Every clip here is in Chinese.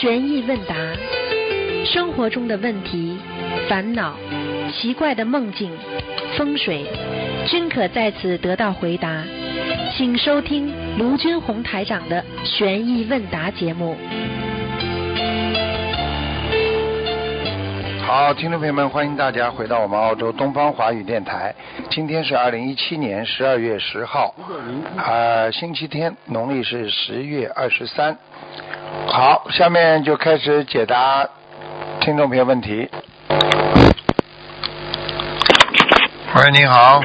悬疑问答，生活中的问题、烦恼、奇怪的梦境、风水，均可在此得到回答。请收听卢军红台长的悬疑问答节目。好，听众朋友们，欢迎大家回到我们澳洲东方华语电台。今天是二零一七年十二月十号，呃，星期天，农历是十月二十三。好，下面就开始解答听众朋友问题。喂，你好。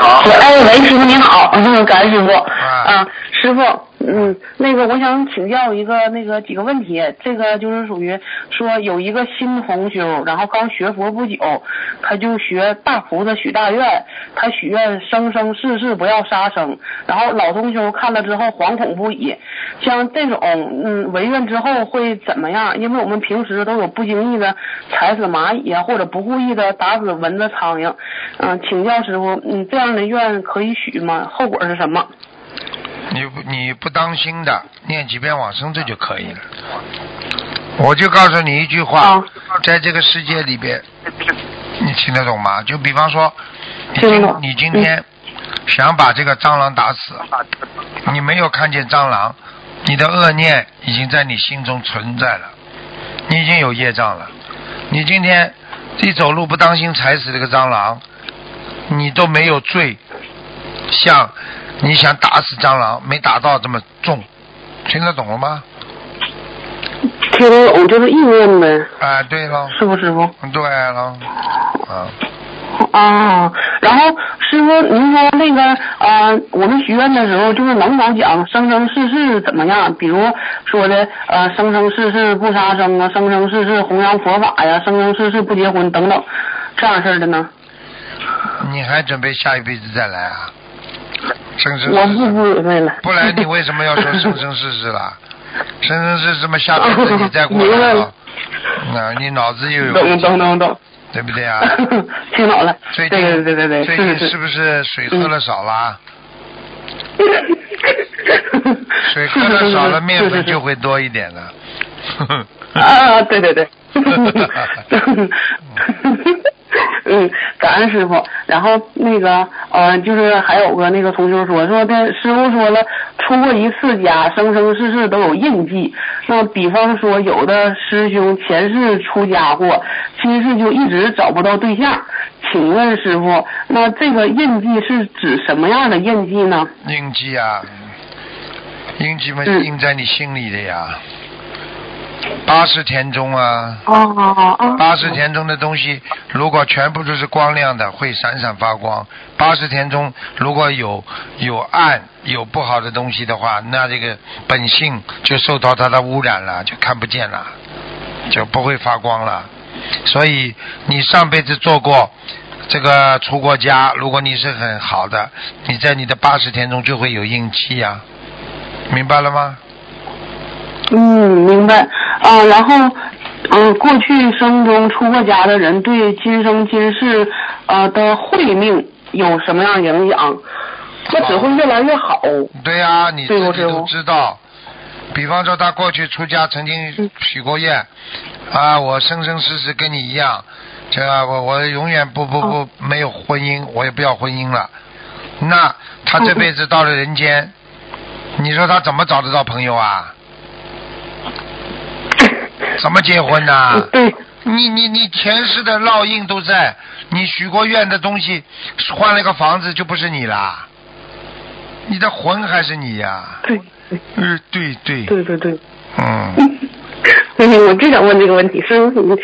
好。哎，喂，师傅您好，嗯，感恩师傅。啊。师傅。嗯，那个我想请教一个那个几个问题，这个就是属于说有一个新同修，然后刚学佛不久，他就学大菩萨许大愿，他许愿生生世世不要杀生，然后老同修看了之后惶恐不已，像这种嗯违愿之后会怎么样？因为我们平时都有不经意的踩死蚂蚁啊，或者不故意的打死蚊子苍蝇，嗯，请教师傅，嗯，这样的愿可以许吗？后果是什么？你不你不当心的，念几遍往生咒就可以了。我就告诉你一句话，在这个世界里边，你听得懂吗？就比方说，你今你今天想把这个蟑螂打死，你没有看见蟑螂，你的恶念已经在你心中存在了，你已经有业障了。你今天一走路不当心踩死这个蟑螂，你都没有罪，像。你想打死蟑螂，没打到这么重，听得懂了吗？听得懂就是意念呗。哎，对了。师傅，师傅。对了，啊。啊，然后师傅，您说那个啊，我们许愿的时候就是能否讲生生世世怎么样？比如说的呃，生生世世不杀生啊，生生世世弘扬佛法呀，生生世世不结婚等等，这样式的呢？你还准备下一辈子再来啊？生生我不不为了，不然你为什么要说生生世世啦？生生世世么下辈子你再过来啊？那你脑子又有懂懂懂懂，对不对啊？听懂了。最近对对对对最近是不是水喝了少了？水喝的少了，面粉就会多一点了。啊，对对对。嗯，感恩师傅。然后那个呃，就是还有个那个同学说说的，师傅说了，出过一次家，生生世世都有印记。那比方说，有的师兄前世出家过，今世就一直找不到对象。请问师傅，那这个印记是指什么样的印记呢？印记啊，印记嘛，印在你心里的呀。八十田中啊，八十田中的东西，如果全部都是光亮的，会闪闪发光。八十田中如果有有暗有不好的东西的话，那这个本性就受到它的污染了，就看不见了，就不会发光了。所以你上辈子做过这个出过家，如果你是很好的，你在你的八十田中就会有阴气呀，明白了吗？嗯，明白啊。然后，嗯，过去生中出过家的人，对今生今世啊的慧命有什么样影响？他只会越来越好。对呀，你自己都知道。比方说，他过去出家曾经许过愿啊，我生生世世跟你一样，这我我永远不不不没有婚姻，我也不要婚姻了。那他这辈子到了人间，你说他怎么找得到朋友啊？怎么结婚呢？对，你你你前世的烙印都在，你许过愿的东西，换了个房子就不是你啦，你的魂还是你呀？对，嗯，对对。对对对。嗯。我就想问这个问题，师傅，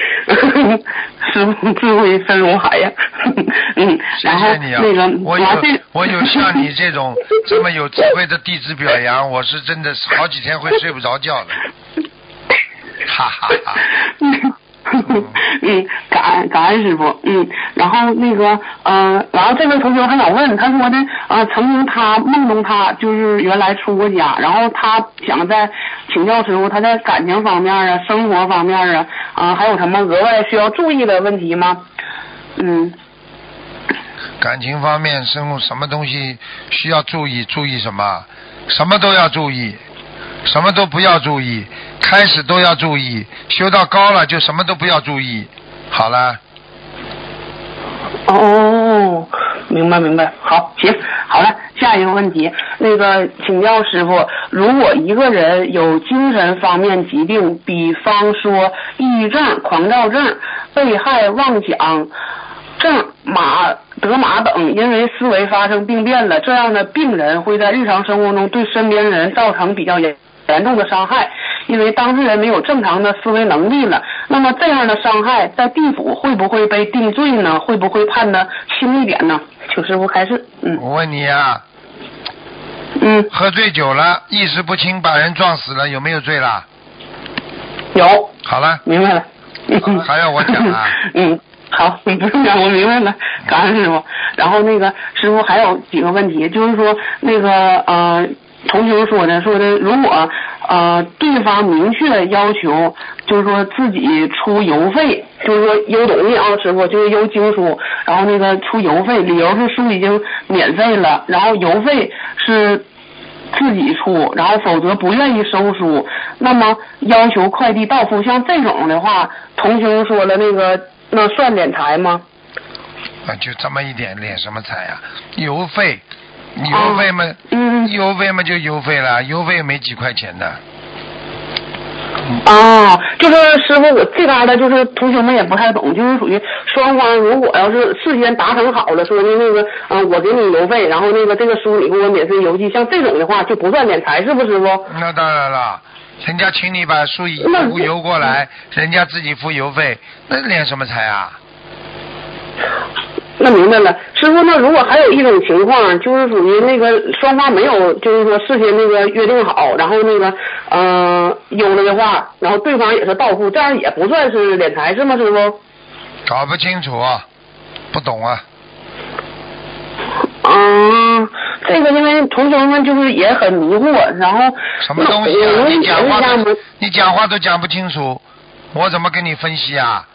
师傅智慧深如海呀。嗯，然后那个我有我有像你这种这么有智慧的弟子表扬，我是真的好几天会睡不着觉的。哈哈哈，嗯，感恩感恩师傅，嗯，然后那个，嗯，然后这位同学还想问，他说的，啊，曾经他梦中他就是原来出过家，然后他想在请教师傅，他在感情方面啊，生活方面啊，啊，还有什么额外需要注意的问题吗？嗯，感情方面，生活什么东西需要注意？注意什么？什么都要注意，什么都不要注意。开始都要注意，修到高了就什么都不要注意。好了，哦，明白明白，好，行，好了，下一个问题，那个请教师傅，如果一个人有精神方面疾病，比方说抑郁症、狂躁症、被害妄想症、马德玛等，因为思维发生病变了，这样的病人会在日常生活中对身边人造成比较严严重的伤害，因为当事人没有正常的思维能力了。那么这样的伤害在地府会不会被定罪呢？会不会判的轻一点呢？请师傅开示。嗯我问你啊，嗯，喝醉酒了，意识不清，把人撞死了，有没有罪啦？有，好了，明白了。嗯还要我讲啊？嗯，好，你不用讲，我明白了，感恩师傅。然后那个师傅还有几个问题，就是说那个呃，同学说的说的，如果呃对方明确要求，就是说自己出邮费，就是说邮东西啊，师傅就是邮经书，然后那个出邮费，理由是书已经免费了，然后邮费是。自己出，然后否则不愿意收书，那么要求快递到付，像这种的话，同修说了那个那算敛财吗？啊，就这么一点，敛什么财啊？邮费，邮费嘛，嗯邮费嘛就邮费了，邮费没几块钱的。哦，就是师傅，我这嘎达就是同学们也不太懂，就是属于双方如果要是事先达成好了，说的那个，嗯、我给你邮费，然后那个这个书你给我免费邮寄，像这种的话就不算敛财，是不师傅？那当然了，人家请你把书邮邮过来，人家自己付邮费，那敛什么财啊？那明白了，师傅，那如果还有一种情况，就是属于那个双方没有，就是说事先那个约定好，然后那个呃有了的话，然后对方也是到付，这样也不算是敛财是吗，师傅？搞不清楚啊，不懂啊。嗯，这个因为同学们就是也很迷惑，然后什么东西啊？你讲话都？你讲话都讲不清楚，我怎么跟你分析啊？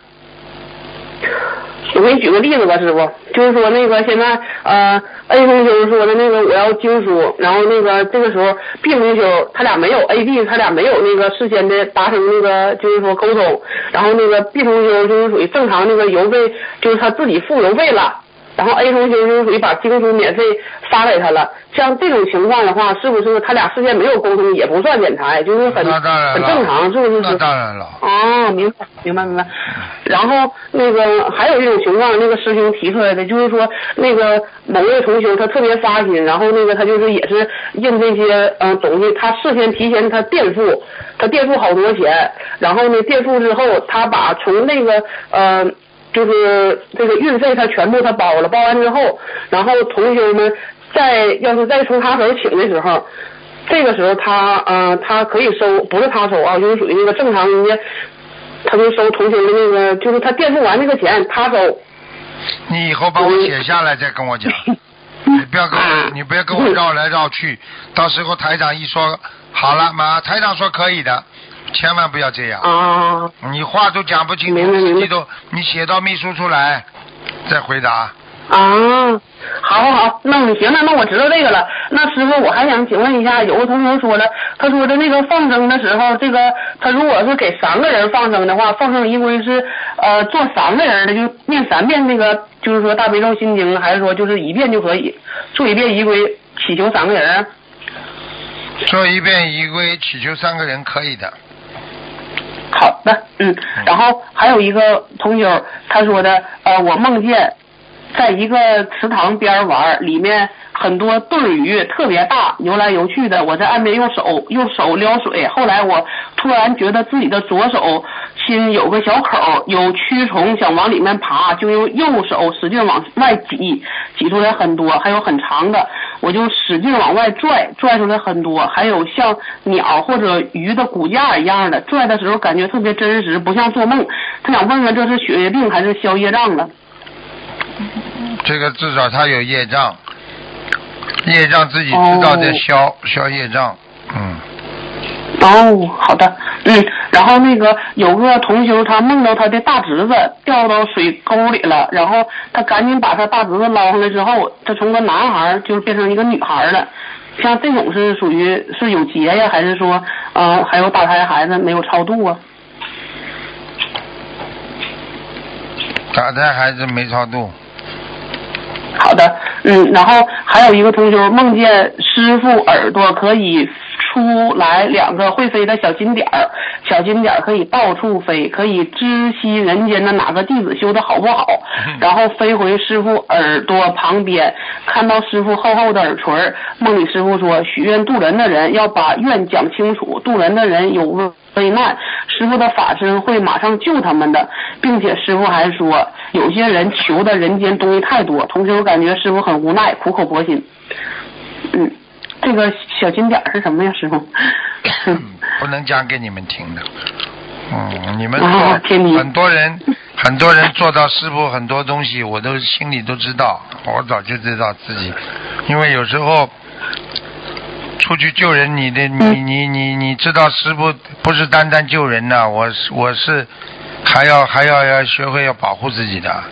我给你举个例子吧，师傅，就是说那个现在呃 A 同修说的那个我要经书，然后那个这个时候 B 同修他俩没有 A B 他俩没有那个事先的达成那个就是说沟通，然后那个 B 同修就是属于正常那个邮费就是他自己付邮费了。然后 A 同学就是属于把经书免费发给他了，像这种情况的话，是不是他俩事先没有沟通也不算敛财，就是很很正常，是不是？那当然了。哦，明白，明白，明白。然后那个还有一种情况，那个师兄提出来的，就是说那个某位同学他特别发心，然后那个他就是也是印这些嗯、呃东西，他事先提前他垫付，他垫付好多钱，然后呢垫付之后，他把从那个呃。就是这个运费他全部他包了，包完之后，然后同学们再要是再从他手请的时候，这个时候他呃他可以收，不是他收啊，就是属于那个正常人家，他就收同学的那个，就是他垫付完那个钱他收。你以后帮我写下来再跟我讲，你不要跟我，你不要跟我绕来绕去，到时候台长一说好了嘛，台长说可以的，千万不要这样。啊，你话都讲不清楚，明白明白自己都你写到秘书出来再回答。啊，好好好，那你行了，那我知道这个了。那师傅，我还想请问一下，有个同学说了，他说的那个放生的时候，这个他如果是给三个人放生的话，放生仪规是呃做三个人的，就念三遍那个，就是说大悲咒心经，还是说就是一遍就可以做一遍仪规，祈求三个人？做一遍仪规，祈求三个人可以的。好的，嗯，然后还有一个同学他说的，呃，我梦见在一个池塘边玩，里面很多对鱼，特别大，游来游去的。我在岸边用手用手撩水，后来我突然觉得自己的左手心有个小口，有蛆虫想往里面爬，就用右手使劲往外挤，挤出来很多，还有很长的，我就使劲往外拽，拽出来很多，还有像鸟或者鱼的骨架一样的，拽的时候感觉特别真实，不像做梦。他想问问这是血液病还是消业障了？这个至少他有业障，业障自己知道在消、消业障，嗯。哦，好的，嗯，然然后那个有个同修他梦到他的大侄子掉到水沟里了，然后他赶紧把他大侄子捞上来之后，他从个男孩就变成一个女孩了。像这种是属于是有劫呀，还是说呃还有打胎孩子没有超度啊？打胎孩子没超度。好的，嗯，然后还有一个同学梦见师傅耳朵可以出来两个会飞的小金点儿，小金点儿可以到处飞，可以知悉人间的哪个弟子修的好不好，然后飞回师傅耳朵旁边，看到师傅厚厚的耳垂儿。梦里师傅说，许愿渡人的人要把愿讲清楚，渡人的人有危难，师傅的法身会马上救他们的，并且师傅还说，有些人求的人间东西太多，同时我感觉师傅很无奈，苦口婆心。嗯，这个小金点是什么呀，师傅？不能讲给你们听的。嗯，你们哦很多人很多人做到师傅很多东西，我都心里都知道，我早就知道自己，因为有时候出去救人，你的你你你你知道师傅不是单单救人的，我是我是还要还要要学会要保护自己的，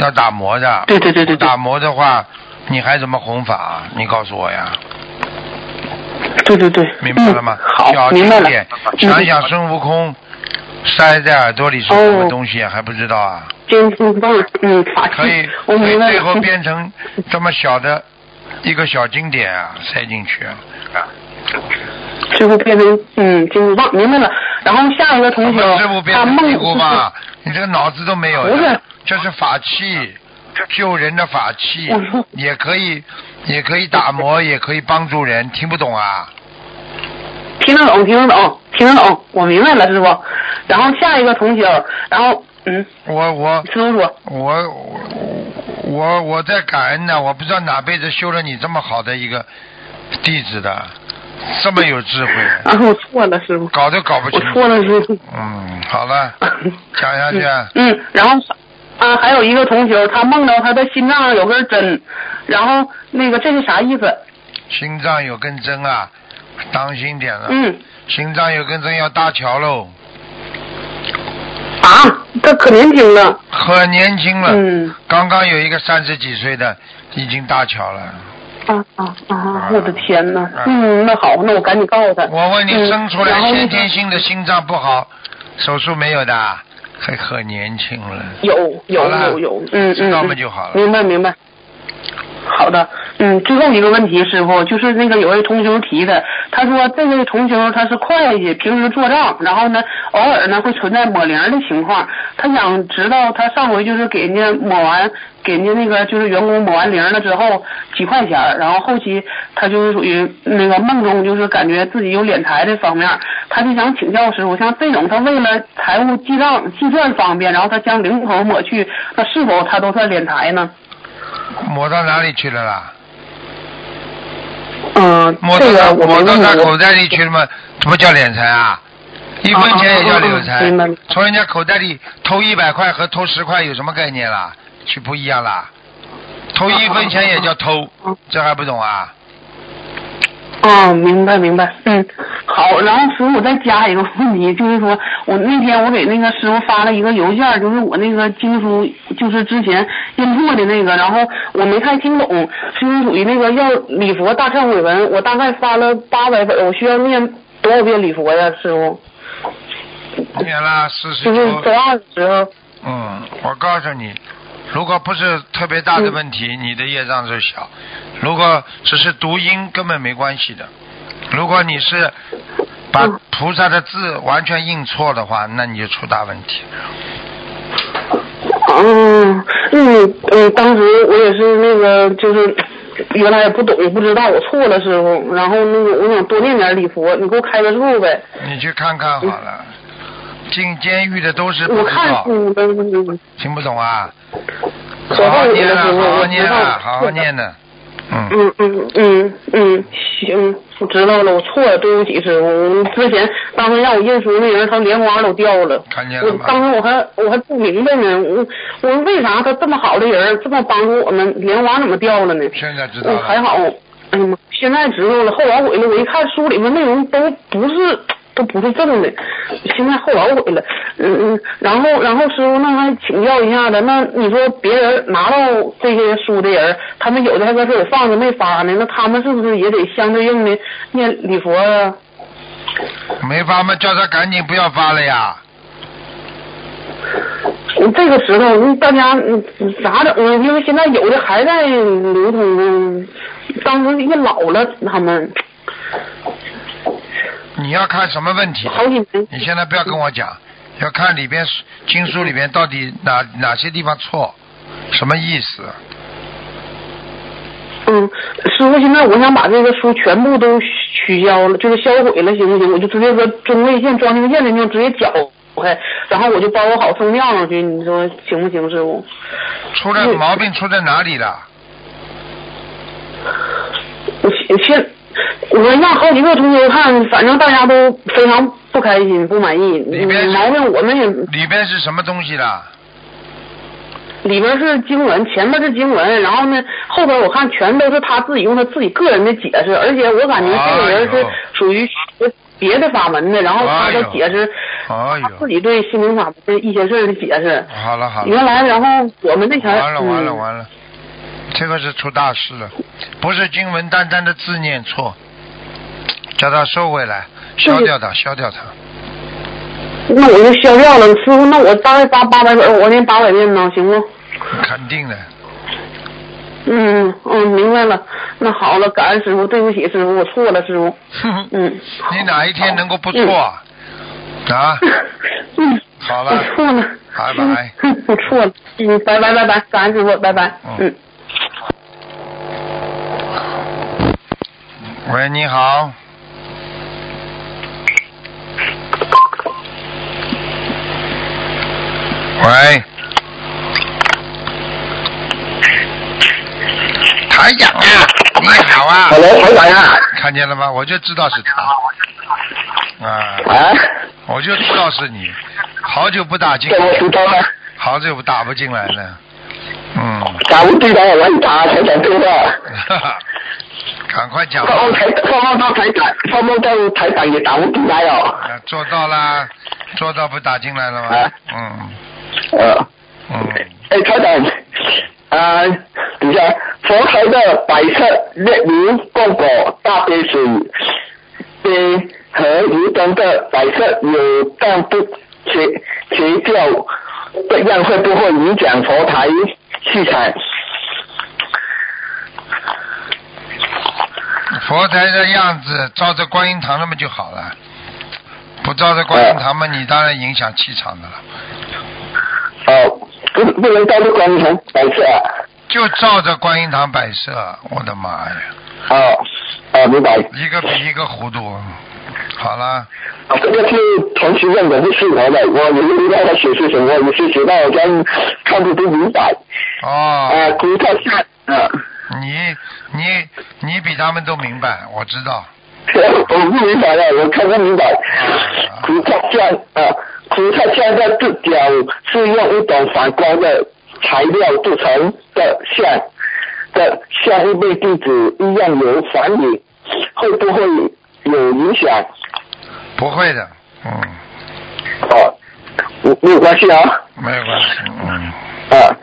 要打磨的。对对对对对打磨的话，你还怎么弘法啊？你告诉我呀。对对对，明白了吗？嗯、好，小明白了想想孙悟空塞在耳朵里是什么东西啊？还不知道啊？坚信棒，嗯，法器，可以。最后变成这么小的一个小经典啊，塞进去啊。最后变成嗯金箍棒，明白了。然后下一个同学师傅变他梦成金箍棒？你这个脑子都没有不是，这是法器，救人的法器，也可以，也可以打磨，也可以帮助人，听不懂啊？听得懂，听得懂，听得懂，我明白了，师傅。然后下一个同学，然后嗯，我我师傅说，我我我我在感恩呢，我不知道哪辈子修了你这么好的一个弟子的，这么有智慧，然 后我错了，师傅，搞都搞不清我。错了，师傅。嗯，好了，讲下去啊。嗯，然后啊，还有一个同学，他梦到他的心脏上有根针，然后那个这是啥意思？心脏有根针啊，当心点了。嗯，心脏有根针要搭桥喽，啊，他可年轻了。可年轻了。嗯，刚刚有一个三十几岁的已经搭桥了。啊啊啊啊！我的天呐啊，嗯，那好，那我赶紧告诉他。我问你，嗯生出来先天性的心脏不好，手术没有的，还很年轻了。有有有有，嗯知道嗯，嗯嘛就好了明白明白。好的，嗯，最后一个问题，师傅，就是那个有位同学提的，他说这位同学他是会计，平时做账，然后呢，偶尔呢会存在抹零的情况，他想知道他上回就是给人家抹完，给人家那个就是员工抹完零了之后几块钱，然后后期他就是属于那个梦中就是感觉自己有敛财这方面，他就想请教师傅，像这种他为了财务记账计算方便，然后他将零头抹去，那是否他都算敛财呢？抹到哪里去了啦？嗯，抹到这个他抹我没问过。到他口袋里去了吗？什么叫敛财啊？一分钱也叫敛财从人家口袋里偷一百块和偷十块有什么概念啦？去不一样啦？偷一分钱也叫偷，这还不懂啊？哦，明白明白，嗯，好，然后师傅我再加一个问题，就是说我那天我给那个师傅发了一个邮件，就是我那个经书，就是之前印错的那个，然后我没太听懂，是属于那个要礼佛大忏悔文，我大概发了八百本，我需要念多少遍礼佛呀，师傅？念了四十就是九周，二的时候，嗯，我告诉你，如果不是特别大的问题，你的业障就小；如果只是读音，根本没关系的。如果你是把嗯菩萨的字完全印错的话，那你就出大问题。嗯嗯嗯，当时我也是那个就是。原来也不懂，也不知道我错了，师傅。然后那个，我想多念点礼佛，你给我开个数呗。你去看看好了。进监狱的都是不我知道，看听不懂啊？可好好念了，好好念了，好好念的。嗯，嗯嗯嗯嗯，行，我知道了，我错了，对不起师傅。我之前当时让我认输那人，他莲花都掉了。我看见了吗？当时我还我还不明白呢，我我说为啥他这么好的人，这么帮助我们，莲花怎么掉了呢？现在知道了。还好，哎呀妈，现在知道了。后来回来我一看书里面内容都不是都不是正的，现在后老悔了。嗯嗯，然后然后师傅，那还请教一下子，那你说别人拿到这些书的人，他们有的还搁这里放着没发呢，那他们是不是也得相对应的念礼佛啊？没发嘛？叫他赶紧不要发了呀！嗯这个时候，嗯大家嗯咋整啊？因为现在有的还在流通呢，当时也老了，他们你要看什么问题？你现在不要跟我讲，要看里边经书里边到底哪哪些地方错，什么意思？嗯，师傅，现在我想把这个书全部都取消了，就是销毁了，行不行？我就直接说中位线、庄定线的地方直接绞开，然后我就包裹好送庙上去，你说行不行，师傅？出了毛病出在哪里了？我现现我让好几个同学看，反正大家都非常不开心、不满意。里边是嗯毛病我们也里边是什么东西的？里边是经文，前面是经文，然后呢后边我看全都是他自己用他自己个人的解释，而且我感觉这个人是属于别的法门的，然后他的解释，哎他自，己对心灵法门的一些事儿的解释。好了好了，原来，然后我们那前儿完了完了嗯完了，这个是出大事了，不是经文单单的字念错，叫他收回来，消掉它，消掉它。那我就消掉了，师傅，那我大概八八百本，我念八百遍呢，行不？肯定的，嗯嗯，明白了。那好了，感恩师傅，对不起师傅，我错了，师傅。嗯。你哪一天能够不错啊？啊，嗯。好了我错了。拜拜嗯。我错了。嗯，拜拜拜拜，感恩师傅，拜拜。嗯嗯。喂，你好。喂，台长啊，你好啊，Hello，台长啊！看见了吗？我就知道是他，啊，啊，我就知道是你，好久不打进。这，我知道了，好久不打不进来了，嗯，打不进来，我打台长电话。哈哈，赶快讲吧放，梦台，放梦到台长，放梦到台长也打不进来哦。啊做到啦，做到不打进来了吗啊？嗯呃，嗯，哎，台长，啊，等一下，佛台的白色列明供果大杯水杯和油灯的白色有但不切切掉，这样会不会影响佛台气场？佛台的样子照着观音堂那么就好了，不照着观音堂嘛，你当然影响气场的了。哦，不不能照着观音堂摆设啊。就照着观音堂摆设，我的妈呀，哦，哦，明白。一个比一个糊涂。好了，啊这个是同学问的，不是我的，我也不知道他写是什么，我是写到好像看不不明白。哦，啊，古特下啊，你你你比他们都明白，我知道。我不明白了，我看不明白。古特下啊，古特下的这角是用一种反光的材料做成的像的，像一位弟子一样有反影，会不会有影响？不会的，嗯，哦，没没有关系啊。没有关系，嗯，啊，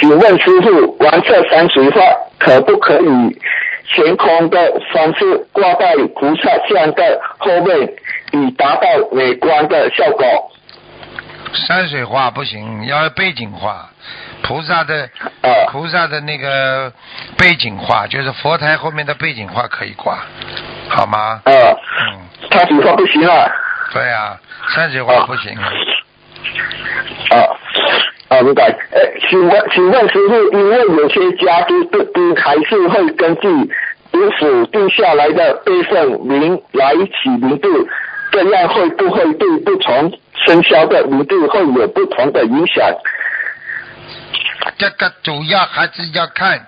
请问师傅，黄色山水画可不可以悬空的方式挂在菩萨像的后面，以达到美观的效果？山水画不行，要背景画，菩萨的啊菩萨的那个背景画，就是佛台后面的背景画可以挂，好吗？啊，嗯，他水画不行啊。对啊，山水画不行。啊啊，明白。呃，请问，请问师傅，因为有些家都不不还是会根据政府定下来的备份名来起名字，这样会不会对不同生肖的名字会有不同的影响？这个主要还是要看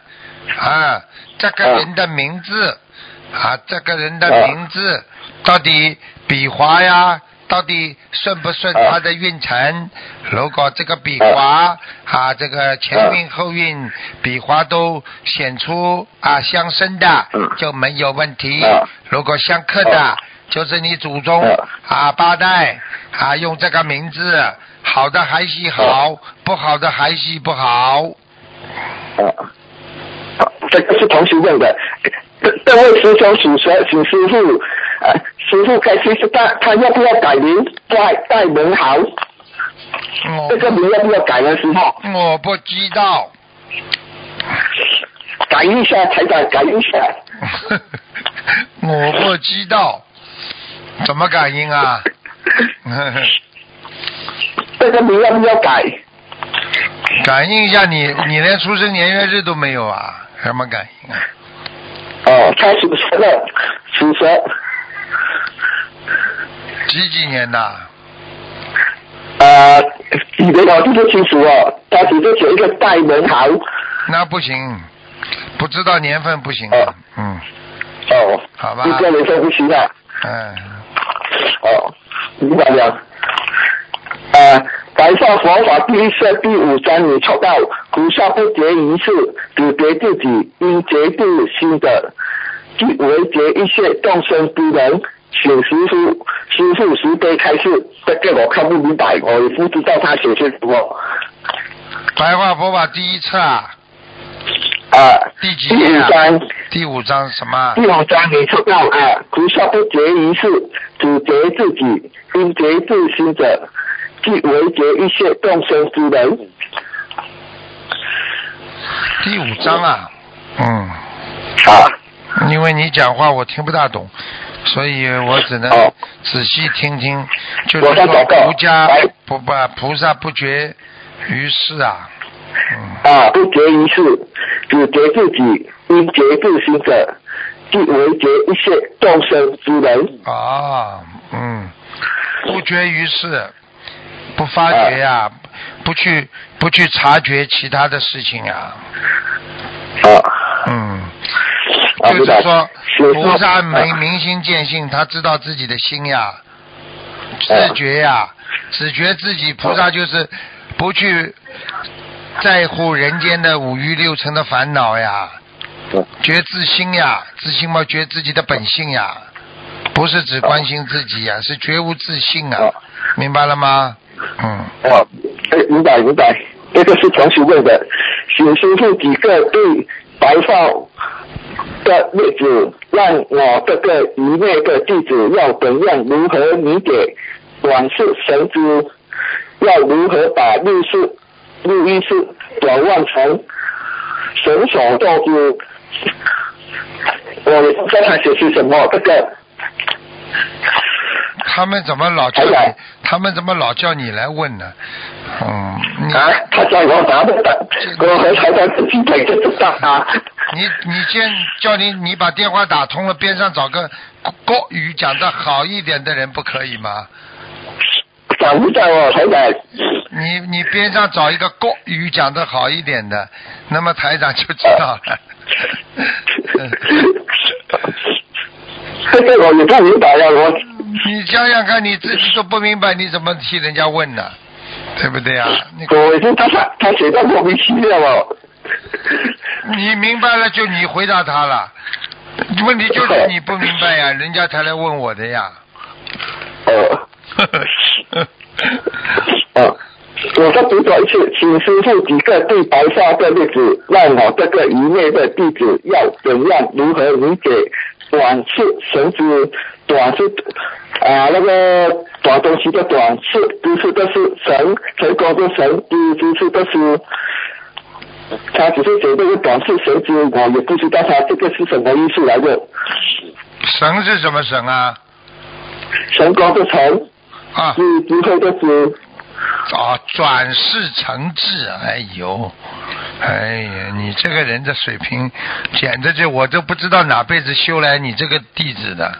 啊，这个人的名字啊，这个人的名字到底笔划呀，到底顺不顺他的运程？如果这个笔划啊，这个前运后运笔划都显出啊相生的，就没有问题啊。如果相克的，就是你祖宗嗯啊八代啊用这个名字，好的还是好，不好的还是不好。啊，啊这个是同学问的。这这位师兄请说，请师傅，呃，师傅开始是他他要不要改名戴戴文豪？我这个名要不要改呢，师傅？我不知道，改一下，台长改一下。我不知道，怎么感应啊？这个名要不要改？感应一下你，你连出生年月日都没有啊？什么感应啊？哦，他属蛇的，属蛇。几几年的？呃，你的我记不清楚哦，他只是写一个戴文豪。那不行，不知道年份不行。哦嗯，哦，好吧一个人说不行啊。嗯，哦，明白了。呃，白话佛法第一册第五章你抽到菩萨不觉一事，只觉自己应觉度心的，即为觉一切众生之人。请师傅，师傅慈悲开示，这个我看不明白，我也不知道他写些什么。白话佛法第一册啊，啊，第几章，第五章什么第？五章你抽到啊，菩萨不觉一事，只觉自己应觉自心者，即为觉一切众生之人。第五章啊，嗯，啊，因为你讲话我听不大懂，所以我只能哦仔细听听。就是说祷告菩家不不菩萨不觉于世啊，嗯，啊，不觉一事，只觉自己应觉自心者，即为觉一切众生之人。啊，嗯，不觉于世，不发觉呀、不去不去察觉其他的事情呀、啊就是说菩萨是明明心见性，他知道自己的心呀，自觉呀，只觉自己菩萨就是不去在乎人间的五欲六尘的烦恼呀，觉自心呀，自心嘛觉自己的本性呀，不是只关心自己呀，是觉悟自信啊哦，明白了吗？嗯，哦，哎，明白明白，这个是同学问的，请师傅几个对白话的例子，让我这个愚昧的弟子要怎样如何理解短视神之，要如何把六数六意识转换成神所做之。我刚才写是什么，这个他们怎么老叫你？他们怎么老叫你来问呢？嗯，你啊，他叫我答不答，我和台长自己本就知道啊。你你先叫你你把电话打通了，边上找个国语讲的好一点的人，不可以吗？找不到哦，台长。你你边上找一个国语讲的好一点的，那么台长就知道了。这个我也不明白啊，我你想想看，你自己都不明白，你怎么替人家问呢？对不对啊？你我也是他他他写的莫名其妙了。你明白了，就你回答他了。问题就是 你不明白呀，人家才来问我的呀。哦 哦，我再读多一次，请师傅几个对白话的例子，让我这个愚昧的弟子要怎样如何理解短视神知，短是啊那个短东西的短视，知识的是神，成功的神，知知识的是。他只是写这个短是神知，我也不知道他这个是什么意思来的。神是什么神啊？成功的成，啊是智慧的智。啊，转世成智，哎呦，哎呀，你这个人的水平，简直就我都不知道哪辈子修来你这个弟子的，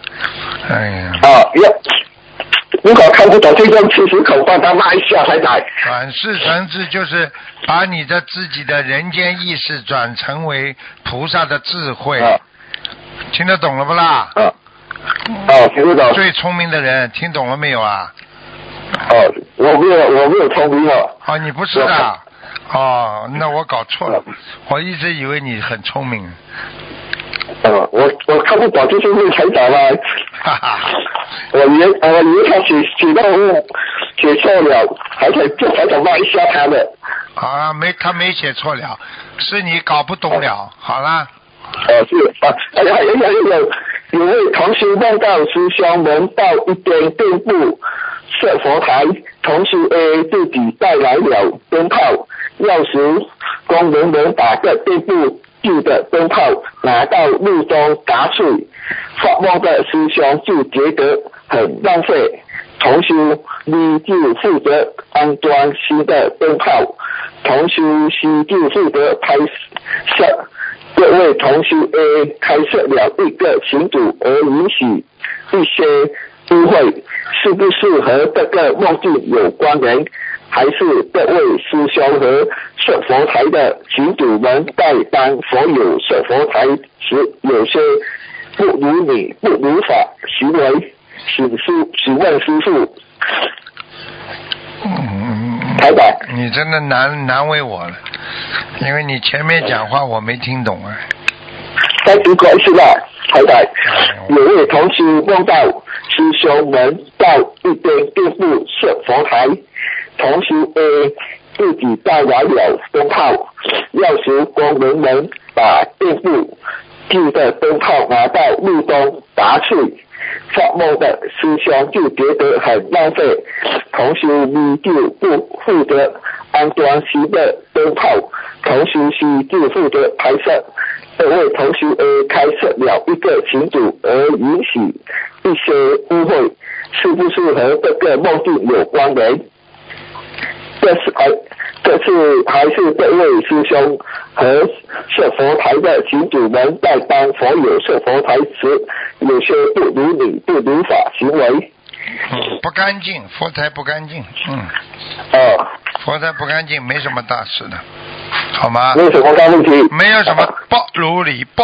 哎呀，啊，要如果看不懂这种吃食口帮他拉一下才来。转世成智就是把你的自己的人间意识转成为菩萨的智慧，啊听得懂了不啦？啊哦，听得懂。最聪明的人听懂了没有啊？哦，我没有，我没有聪明哦。哦，你不是的，哦，那我搞错了，我一直以为你很聪明。哦，我我看不懂，就是因为才找来。哈哈，我以为我以为他写写到写错了，还想就还想骂一下他的。啊，没他没写错了，是你搞不懂了。好了，哦，是啊，还有还有有有位同学梦到师兄门到一点进步设佛台，同时 A 自己带来了灯泡，要时工人们把这垫步旧的灯泡拿到路中打碎，发梦的师兄就觉得很浪费，同修你就负责安装新的灯泡，同修 C 就负责拍摄。各位同修 A 开设了一个群组，而允许一些误会，是不是和这个梦境有关联？还是这位师兄和设佛台的群主们在帮所有设佛台时有些不如理、不如法行为？请师，请问师傅，嗯，台长，你真的难难为我了，因为你前面讲话我没听懂啊。该读关系了，台长。有位同学梦到师兄们到一边垫步设佛台，同时 A 自己带来了灯泡，要求工人们把垫步旧的灯泡拿到路中打碎。发梦的师兄就觉得很浪费，同时 B 就不负责安装新的灯泡，同时 C 就负责拍摄。这位同学 A 开设了一个群组，而允许一些误会，是不是和这个梦境有关联？这是还这是还是这位师兄和设佛台的群主们在帮佛友设佛台时，有些不如理、不如法行为。嗯，不干净，佛台不干净，嗯，哦，佛台不干净，没什么大事的，好吗？没有什么大问题。没有什么不如理不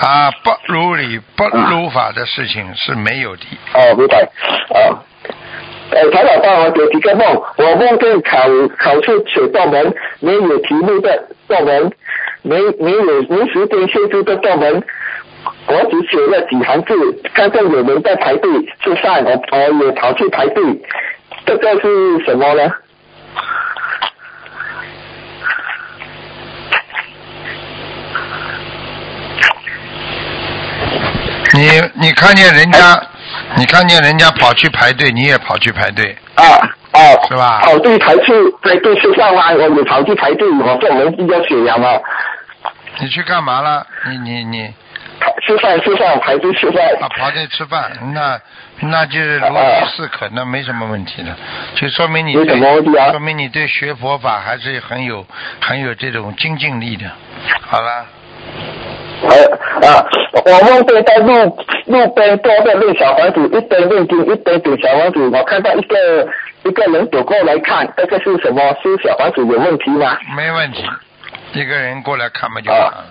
啊不如理不如法的事情是没有的。哦，明白。啊，呃，台长帮我解几个梦，我梦见考考试写作文，没有题目的作文，没没有没时间写出的作文，我只写了几行字，看见有人在排队吃饭，我我也跑去排队，这个是什么呢？你你看见人家，你看见人家跑去排队，你也跑去排队，啊哦，是吧？跑队排队排队吃饭啊，我也跑去排队，我这人比较血压嘛，你去干嘛了？你你你。吃饭吃饭排队吃饭。啊，跑队吃饭，那那就是如饥似渴，那没什么问题的，就说明你有对什么问题啊。说明你对学佛法还是很有很有这种精进力的。好了，呃啊，我梦见在路路边坐着练小房子，一边念经一边点小房子。我看到一个一个人走过来看，这个是什么？是小房子有问题吗？没问题，一个人过来看嘛就好了，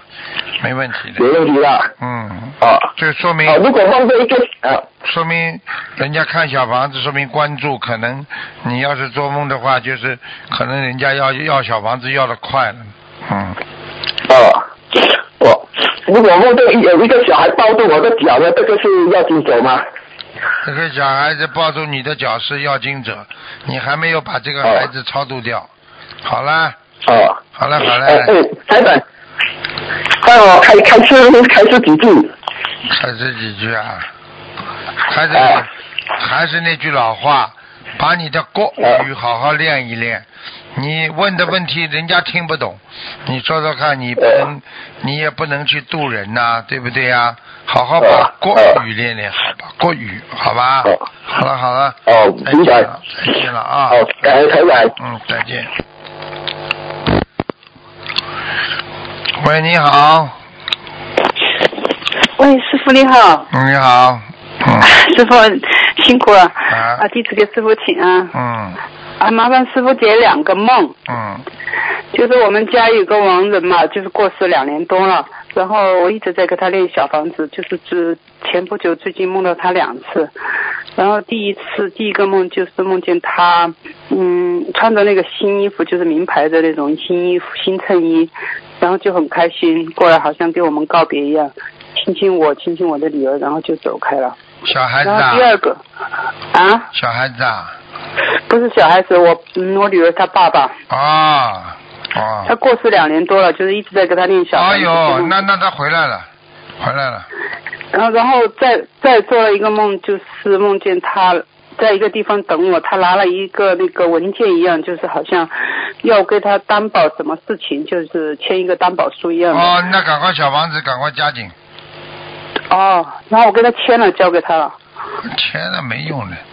没问题有的。问题啦。嗯，啊这说明啊，如果梦见一个啊说明人家看小房子，说明关注。可能你要是做梦的话，就是可能人家要要小房子要的快了。嗯，啊，我如果梦见有一个小孩抱住我的脚呢，这个是要经走吗？这个小孩子抱住你的脚是要经者，你还没有把这个孩子超度掉。好啦。哦，好了，好了，哎哎，台长，看我开开始开始几句。还是几句啊？还是哎还是那句老话，把你的国语好好练一练。你问的问题人家听不懂，你说说看，你不能，你也不能去渡人呐、对不对呀、好好把国语练练好吧，国语好吧？哦？好了好了，哦再见了，再见了啊！好，感恩台长。嗯，再见。喂，你好，喂，师傅你好，嗯你好，嗯。师傅辛苦了。啊。啊，弟子给师傅请啊。嗯啊，麻烦师傅解两个梦，嗯。就是我们家有个亡人嘛，就是过世两年多了，然后我一直在给他练小房子，就是只前不久最近梦到他两次，然后第一次第一个梦就是梦见他，嗯，穿着那个新衣服，就是名牌的那种新衣服新衬衣，然后就很开心，过来好像跟我们告别一样。亲亲我，亲亲我的女儿，然后就走开了。小孩子然后啊第，二个，啊，小孩子啊，不是小孩子，我嗯，我女儿她爸爸，啊哦他，过世两年多了，就是一直在跟他念小。哎呦，那那他回来了，回来了，然后然后再再做了一个梦，就是梦见他在一个地方等我，他拿了一个那个文件一样，就是好像要给他担保什么事情，就是签一个担保书一样的。哦，那赶快小房子赶快加紧，哦，然后我给他签了，交给他了。签了没用的，你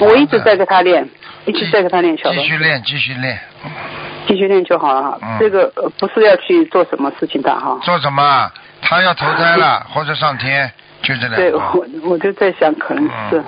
我一直在给他练，一直在给他练小房子，继续练，继续练，继续练就好了哈。嗯这个呃不是要去做什么事情的哈。做什么啊？他要投胎了，或者上天，就这对，两个。我我就在想，可能是，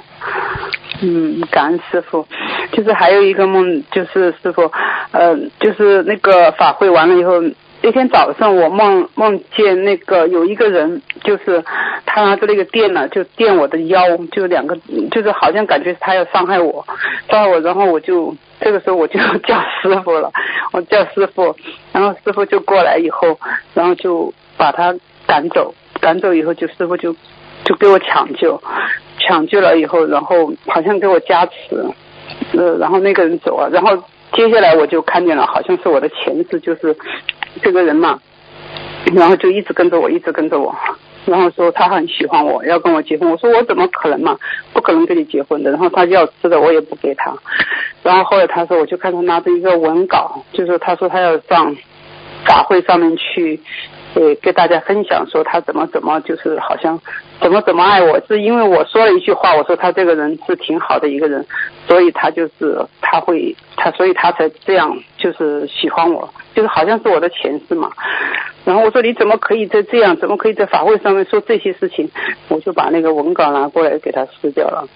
嗯，感恩师傅。就是还有一个梦，就是师傅，呃，就是那个法会完了以后，那天早上我梦梦见那个有一个人，就是他拿着那个电呢，就电我的腰，就两个，就是好像感觉他要伤害我，伤害我，然后我就这个时候我就叫师傅了，我叫师傅，然后师傅就过来以后，然后就把他赶走，赶走以后就师傅就就给我抢救，抢救了以后，然后好像给我加持，呃，然后那个人走了，然后接下来我就看见了，好像是我的前世，就是这个人嘛，然后就一直跟着我，一直跟着我，然后说他很喜欢我，要跟我结婚，我说我怎么可能嘛，不可能跟你结婚的，然后他要吃的我也不给他，然后后来他说我就看他拿着一个文稿，就是他说他要上法会上面去。对，给大家分享说他怎么怎么就是好像怎么怎么爱我，是因为我说了一句话，我说他这个人是挺好的一个人，所以他就是他会他，所以他才这样就是喜欢我，就是好像是我的前世嘛。然后我说你怎么可以在这样，怎么可以在法会上面说这些事情？我就把那个文稿拿过来给他撕掉了。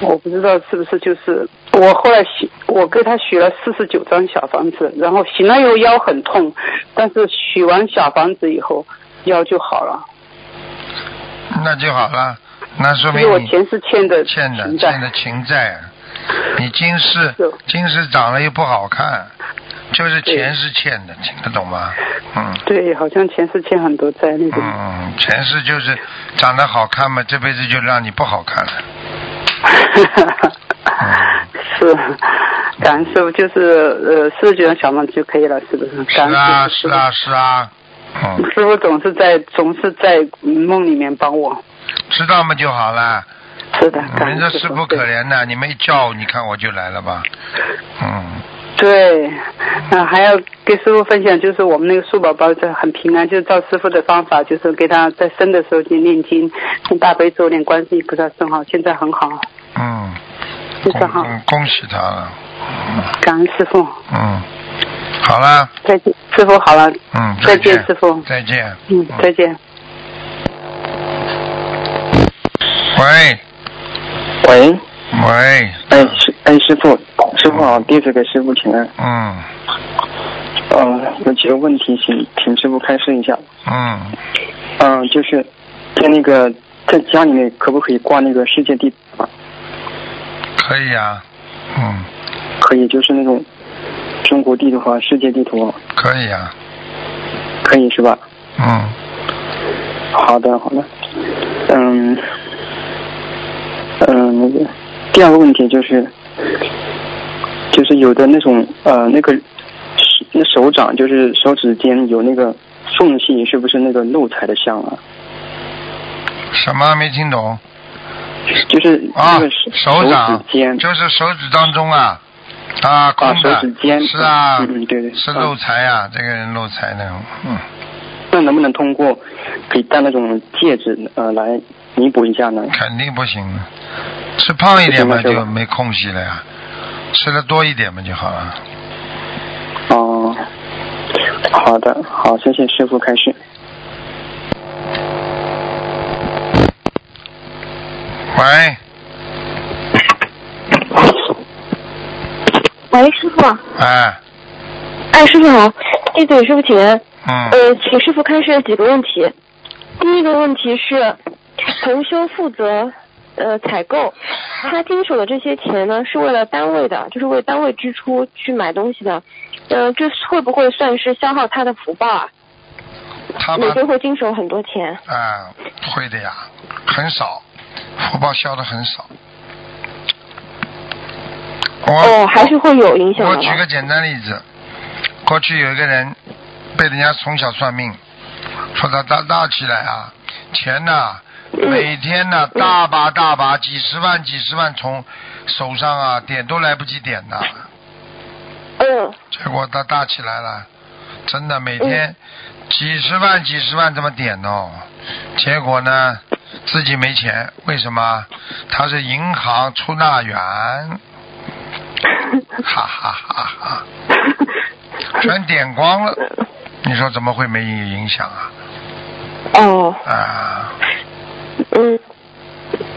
我不知道是不是就是我后来许我给他许了四十九张小房子，然后醒了以后腰很痛，但是许完小房子以后腰就好了。那就好了，那说这是我前世欠的欠的欠的。情债啊，你今世今世长得又不好看，就是前世欠的，听得懂吗？嗯对，好像前世欠很多债那种。嗯，前世就是长得好看嘛，这辈子就让你不好看了。是，感受，就是呃四十九张小房子就可以了，是不是？是啊，是啊，是啊，嗯，师傅总是在总是在梦里面帮我。知道嘛就好了。是的，感人恩师傅。家师傅可怜的，你们一叫，你看我就来了吧。嗯，对，啊，还要跟师傅分享，就是我们那个树宝宝这很平安，就是照师傅的方法，就是给他在生的时候就念经，念大悲咒，念观世音菩萨圣号，现在很好，嗯，恭非常好，嗯恭喜他了。嗯感恩师傅，嗯，好了，再见，师傅好了，嗯，再见。见师傅。再见。嗯，再见。喂。喂，喂，哎师哎师傅，师傅好，弟子给师傅请安。嗯嗯、有几个问题请请师傅开示一下。嗯，嗯、就是在那个在家里面可不可以挂那个世界地图啊？可以啊，嗯，可以，就是那种中国地图和世界地图，可以啊，可以是吧？嗯，好的好的。嗯嗯，那个第二个问题就是，就是有的那种呃那个手那手掌就是手指尖有那个缝隙，是不是那个漏财的像啊？什么没听懂？就是啊那个，手掌指间就是手指当中啊啊空啊的，手指尖是啊，对对是啊漏财啊，这个人漏财的，嗯，那能不能通过可以戴那种戒指呃来弥补一下呢？肯定不行的，吃胖一点嘛就没空隙了呀，吃的多一点嘛就好了。哦，好的，好，谢谢师傅开始。喂，喂，师傅。哎，哎，师傅好，弟子给师傅请安。嗯，呃，请师傅开示几个问题。第一个问题是，同修负责呃采购，他经手的这些钱呢，是为了单位的，就是为单位支出去买东西的。呃，这会不会算是消耗他的福报啊？他把每天会经手很多钱。啊，会的呀，很少，福报消的很少。哦，还是会有影响的。我举个简单例子，过去有一个人被人家从小算命，说他大大起来啊，钱呐、嗯每天呢、大把大把几十万几十万从手上啊点都来不及点的，嗯。结果他大起来了，真的每天几十万几十万这么点哦，结果呢自己没钱，为什么？他是银行出纳员，哈哈哈哈，全点光了，你说怎么会没影响啊？哦，啊，嗯。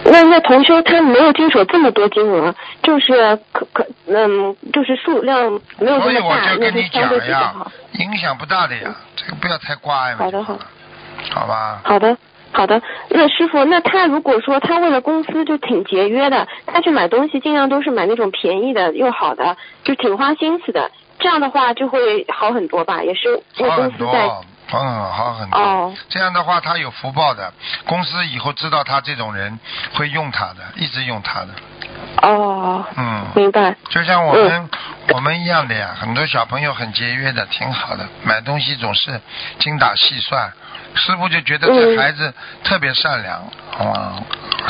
那那同修他没有经手这么多金额，就是可可嗯，就是数量没有所以我这么大，那就跟你讲呀好。，影响不大的呀，这个不要太挂碍嘛。好的好的好吧。好的，好的。那师傅，那他如果说他为了公司就挺节约的，他去买东西尽量都是买那种便宜的又好的，就挺花心思的，这样的话就会好很多吧？也是为公司在好很好很多。哦这样的话，他有福报的，公司以后知道他这种人会用他的，一直用他的。哦，嗯，明白。就像我们、我们一样的呀，很多小朋友很节约的，挺好的，买东西总是精打细算。师傅就觉得这嗯孩子特别善良，啊、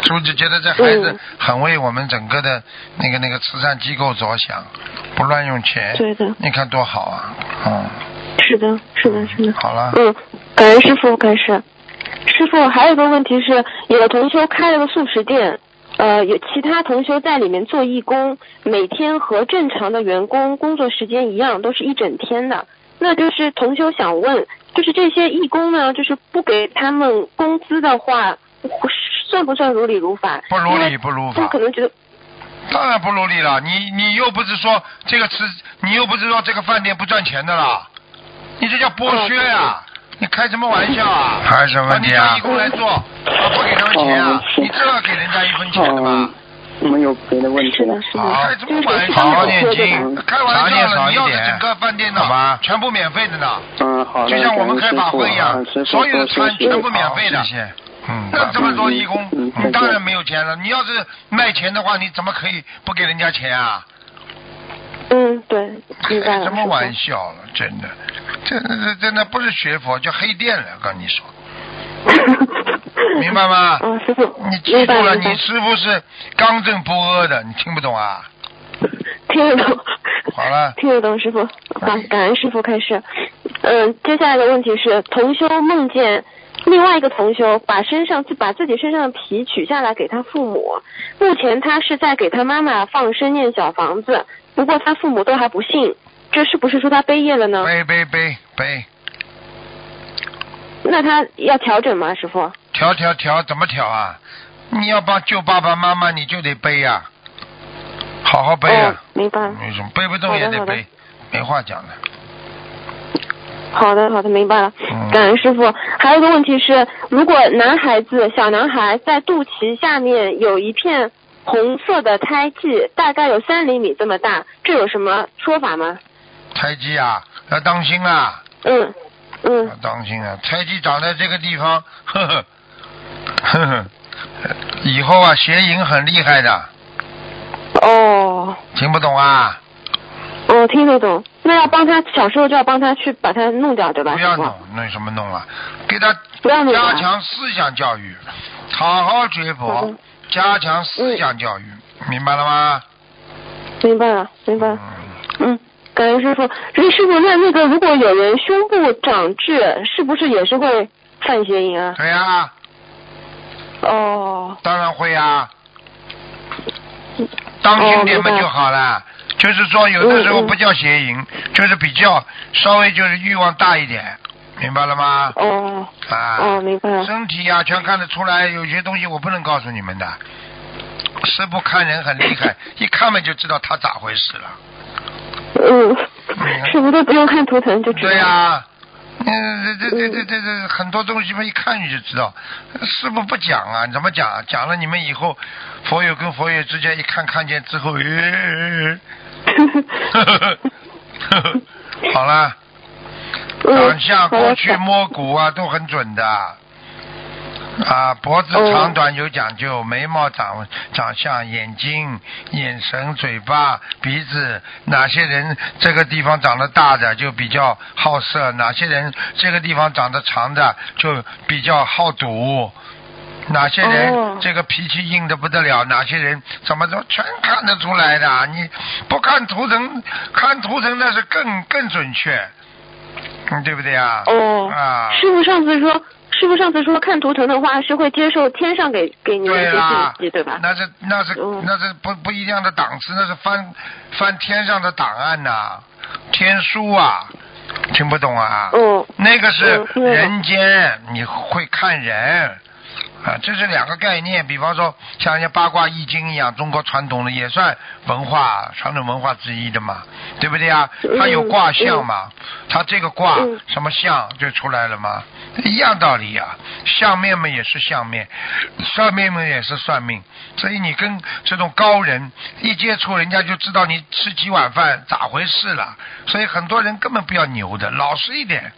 师傅就觉得这孩子嗯很为我们整个的那个那个慈善机构着想，不乱用钱。对的你看多好啊！嗯，是的，是的，是的。好了。嗯，感恩师傅，感谢。师傅，还有一个问题是，有的同修开了个素食店，呃，有其他同修在里面做义工，每天和正常的员工工作时间一样，都是一整天的。那就是同修想问，就是这些义工呢，就是不给他们工资的话，算不算如理如法？不如理不如法他可。能觉得，当然不如理了，你你又不是说这个吃，你又不是说这个饭店不赚钱的啦，你这叫剥削呀、你开什么玩笑啊？还有什么问题啊？你让义工来做，我不给他们钱啊你这要给人家一分钱的吗嗯？，没有别的问题了是的，。是的，开什么玩笑？就是好好念经，开玩笑了！你要是点整个饭店的好吧全部免费的呢，嗯，好的，就像我们开法会一样所有的餐全部免费的。谢谢。嗯，那这么多义工，嗯你当然没有钱了。你要是卖钱的话，你怎么可以不给人家钱啊？嗯，对，明白开了。什么玩笑了，真的，这这真的不是学佛，叫黑店了，跟你说，明白吗？嗯，师傅，你记住了，你师傅是刚正不阿的，你听不懂啊？听得懂。好了听得懂师傅，好，感恩师傅开始。嗯，接下来的问题是，同修梦见另外一个同修把身上把自己身上的皮取下来给他父母，目前他是在给他妈妈放生念小房子，不过他父母都还不信，这是不是说他背业了呢？背背背背，那他要调整吗，师傅？调调调，怎么调啊？你要帮救爸爸妈妈，你就得背呀、好好背呀啊！，明白。为什么背不动也得背？没话讲的。好的，好的，明白了嗯。感恩师傅。还有一个问题是，如果男孩子小男孩在肚脐下面有一片红色的胎记，大概有三厘米这么大，这有什么说法吗？胎记啊，要当心啊，嗯嗯要当心啊！胎记长在这个地方，呵呵，呵呵，以后啊，邪淫很厉害的，哦，听不懂啊？我听得懂。那要帮他小时候就要帮他去把它弄掉，对吧？不要弄，弄什么弄啊？给他加强思想教育，好好学佛，加强思想教育，明白了吗？明白了，明白了。嗯，嗯，感恩师傅。师师傅，那那个如果有人胸部长痣，是不是也是会犯邪淫啊？对呀、哦，当然会啊，当心点嘛就好了。就是说，有的时候不叫邪淫，就是比较稍微就是欲望大一点，明白了吗？哦，啊，哦，明白了。身体呀、全看得出来，有些东西我不能告诉你们的。师傅看人很厉害，一看嘛就知道他咋回事了。嗯，什么都不用看图腾就知道？对呀、嗯，这这这这这这很多东西嘛，一看你就知道。师傅不讲啊，怎么讲啊？讲了你们以后，佛友跟佛友之间一看看见之后，好了，嗯长相、好的过去摸骨啊都很准的。啊，脖子哦长短有讲究，眉毛长长相、眼睛、眼神、嘴巴、鼻子，哪些人这个地方长得大的就比较好色，哪些人这个地方长得长的就比较好赌，哪些人哦这个脾气硬的不得了，哪些人怎么着全看得出来的。你不看图腾，看图腾那是更更准确，嗯，对不对啊？哦，啊，师傅上次说，师傅上次说看图腾的话是会接受天上给给你的信息，对吧？那是那是、嗯那是不不一样的档次，那是翻翻天上的档案呐、天书啊，听不懂啊？嗯那个是人间，你会看人。啊，这是两个概念。比方说，像人家八卦易经一样，中国传统的也算文化传统文化之一的嘛，对不对啊？它有卦象嘛，它这个卦嗯什么象就出来了嘛，一样道理啊。相面嘛也是相面，算命嘛也是算命，所以你跟这种高人一接触，人家就知道你吃几碗饭咋回事了。所以很多人根本不要牛的，老实一点，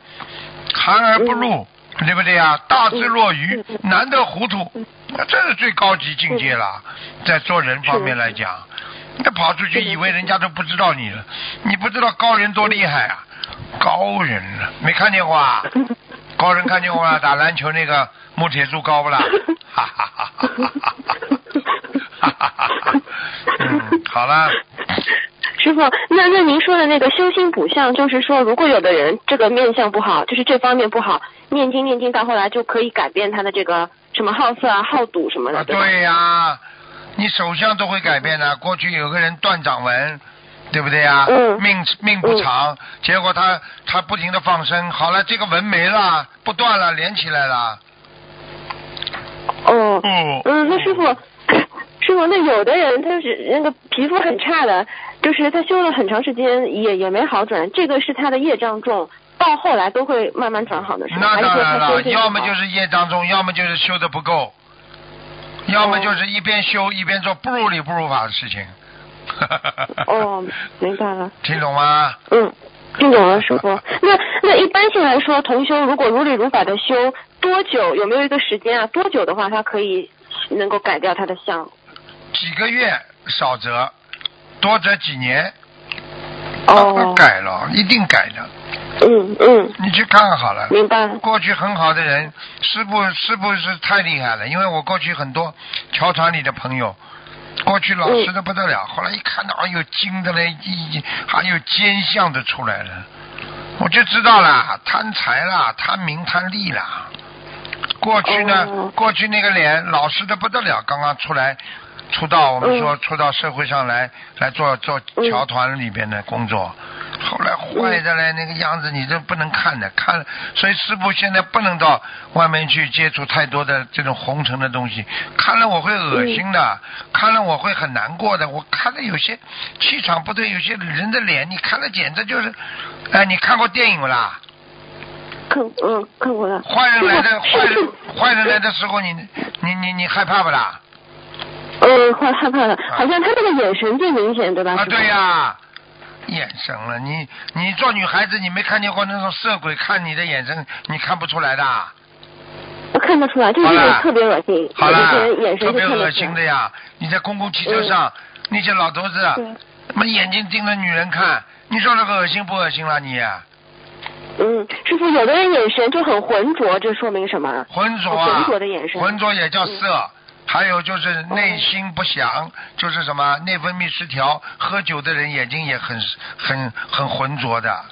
含而不入。对不对啊？大智若愚，难得糊涂，这是最高级境界了。在做人方面来讲，你跑出去以为人家都不知道你了，你不知道高人多厉害啊！高人了，没看见过啊？高人看见过啊？打篮球那个穆铁柱高不啦？哈哈哈哈哈哈！哈哈哈哈哈！嗯，好了。师傅，那那您说的那个修心补相，就是说，如果有的人这个面相不好，就是这方面不好，念经念经到后来就可以改变他的这个什么好色啊、好赌什么的，啊，对呀、你手相都会改变的。过去有个人断掌纹，对不对呀、嗯命命不长，结果他他不停的放生，好了，这个纹没了，不断了，连起来了。哦，嗯嗯，那师傅，那有的人他是那个皮肤很差的，就是他修了很长时间也也没好转，这个是他的业障重，到后来都会慢慢转好的，那当然了，要么就是业障重，要么就是修的不够，要么就是一边修一边做不如理不如法的事情。哦，明白了，听懂吗？嗯。听懂了，师傅。那那一般性来说，同修如果如理如法的修多久？有没有一个时间啊？多久的话，他可以能够改掉他的相？几个月少则，多则几年。哦，改了，一定改的。嗯嗯，你去看看好了。明白。过去很好的人，是不是不是太厉害了，因为我过去很多桥团里的朋友，过去老实的不得了，后来一看到哎呦精的嘞，一还有奸相的出来了，我就知道了，贪财啦，贪名贪利啦。过去呢，哦过去那个脸老实的不得了，刚刚出来出道，我们说出到社会上来来做做侨团里边的工作，后来坏的嘞那个样子你都不能看的，看所以师傅现在不能到外面去接触太多的这种红尘的东西，看了我会恶心的，看了我会很难过的，我看了有些气场不对，有些人的脸你看了简直就是，哎，你看过电影不啦？看嗯看过了。坏人来的坏人 坏人来的时候你你你你害怕不啦？嗯，会害怕的，好像他那个眼神最明显，对吧？啊，对呀、眼神了，你你做女孩子，你没看见过那种色鬼看你的眼神，你看不出来的。我看得出来，就是特别恶心，好了特别恶。心的呀！你在公共汽车上，那些老头子，对他妈眼睛盯着女人看，你说那个恶心不恶心了你？嗯，师傅，有的人眼神就很浑浊，这说明什么？浑浊啊，浑浊的眼神浑浊也叫色。还有就是内心不祥，就是什么内分泌失调，喝酒的人眼睛也很很很浑浊的。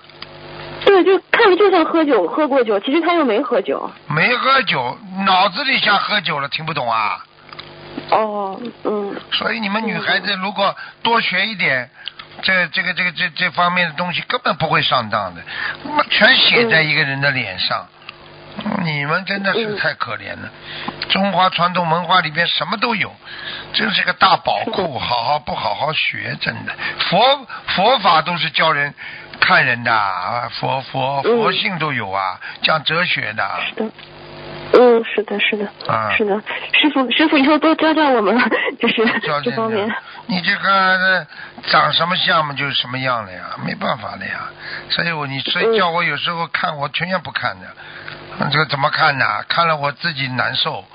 对，就看着就像喝酒，喝过酒，其实他又没喝酒。没喝酒，脑子里像喝酒了，听不懂啊？哦，嗯，所以你们女孩子如果多学一点，这这个这个这这方面的东西，根本不会上当的，那么全写在一个人的脸上。你们真的是太可怜了，中华传统文化里边什么都有，真是个大宝库，好好不好好学，真的。佛佛法都是教人看人的，啊佛佛佛性都有啊，讲哲学的。嗯，是的，是的，啊是的，师傅，师傅以后多教教我们，就是教这方面。你这个长什么相嘛，就是什么样的呀，没办法的呀。所以我你所以叫我有时候看，我全然不看的。这个怎么看呢？看了我自己难受，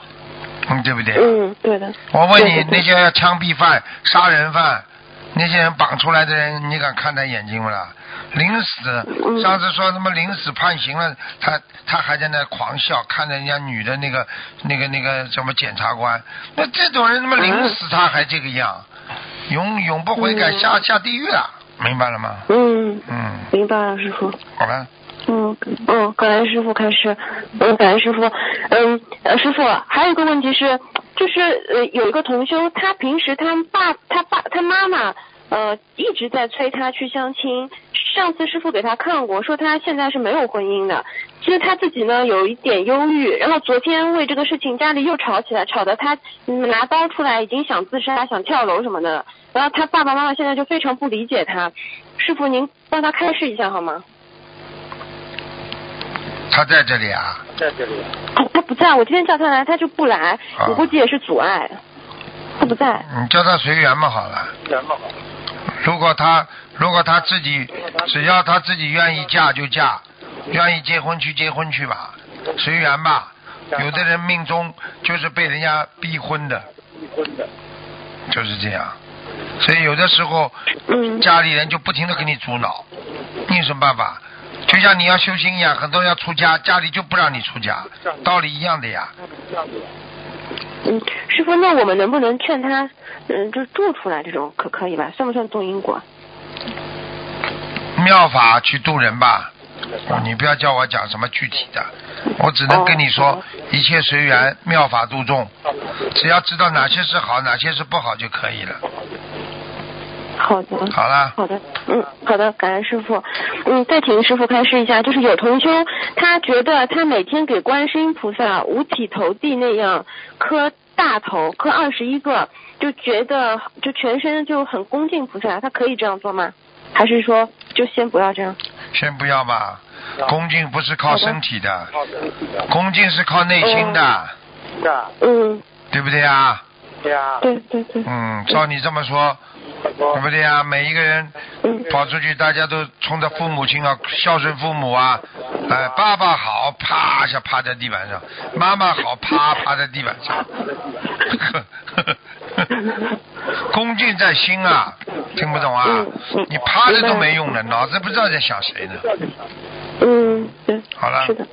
嗯，对不对？嗯，对的。我问你，那些枪毙犯、杀人犯，那些人绑出来的人，你敢看他眼睛不啦？临死，嗯。上次说什么临死判刑了，他他还在那狂笑，看着人家女的那个那个那个什么检察官，那这种人他妈临死他还这个样，永永不悔改，嗯。下下地狱了，明白了吗？嗯，嗯，明白了，师傅。好了，嗯嗯，感恩师傅开始，嗯，感恩师傅，嗯，呃，师傅还有一个问题是，就是呃有一个同修，他平时他爸他爸他妈妈呃一直在催他去相亲，上次师傅给他看过，说他现在是没有婚姻的，其实他自己呢有一点忧郁，然后昨天为这个事情家里又吵起来，吵得他嗯拿刀出来，已经想自杀、想跳楼什么的，然后他爸爸妈妈现在就非常不理解他，师傅您帮他开示一下好吗？他在这里啊，哦，他不在，我今天叫他来，他就不来，啊我估计也是阻碍。他不在。你叫他随缘嘛好了。如果他如果他自己只要他自己愿意嫁就嫁，愿意结婚去结婚去吧，随缘吧。有的人命中就是被人家逼婚的，就是这样。所以有的时候嗯家里人就不停的给你阻挠，你有什么办法？就像你要修心一样，很多人要出家，家里就不让你出家，道理一样的呀。嗯，师傅，那我们能不能劝他，嗯，就做出来这种，可可以吧？算不算动因果？妙法去渡人吧，你不要叫我讲什么具体的，我只能跟你说哦一切随缘，妙法度众，只要知道哪些是好，哪些是不好就可以了。好的。好了，好的，嗯，好的，感恩师傅。嗯，再请师傅开示一下，就是有同修，他觉得他每天给观世音菩萨五体投地那样磕大头，磕二十一个，就觉得就全身就很恭敬菩萨，他可以这样做吗？还是说就先不要这样？先不要吧，恭敬不是靠身体的，恭敬是靠内心的，嗯，对不对啊？对对对。嗯，照你这么说，对不对啊？每一个人嗯跑出去，大家都冲着父母亲啊，孝顺父母啊，哎，爸爸好，啪一下趴在地板上；妈妈好，啪趴在地板上。恭敬在心啊，听不懂啊嗯嗯？你趴着都没用的，脑子不知道在想谁呢。嗯，对。好了是的。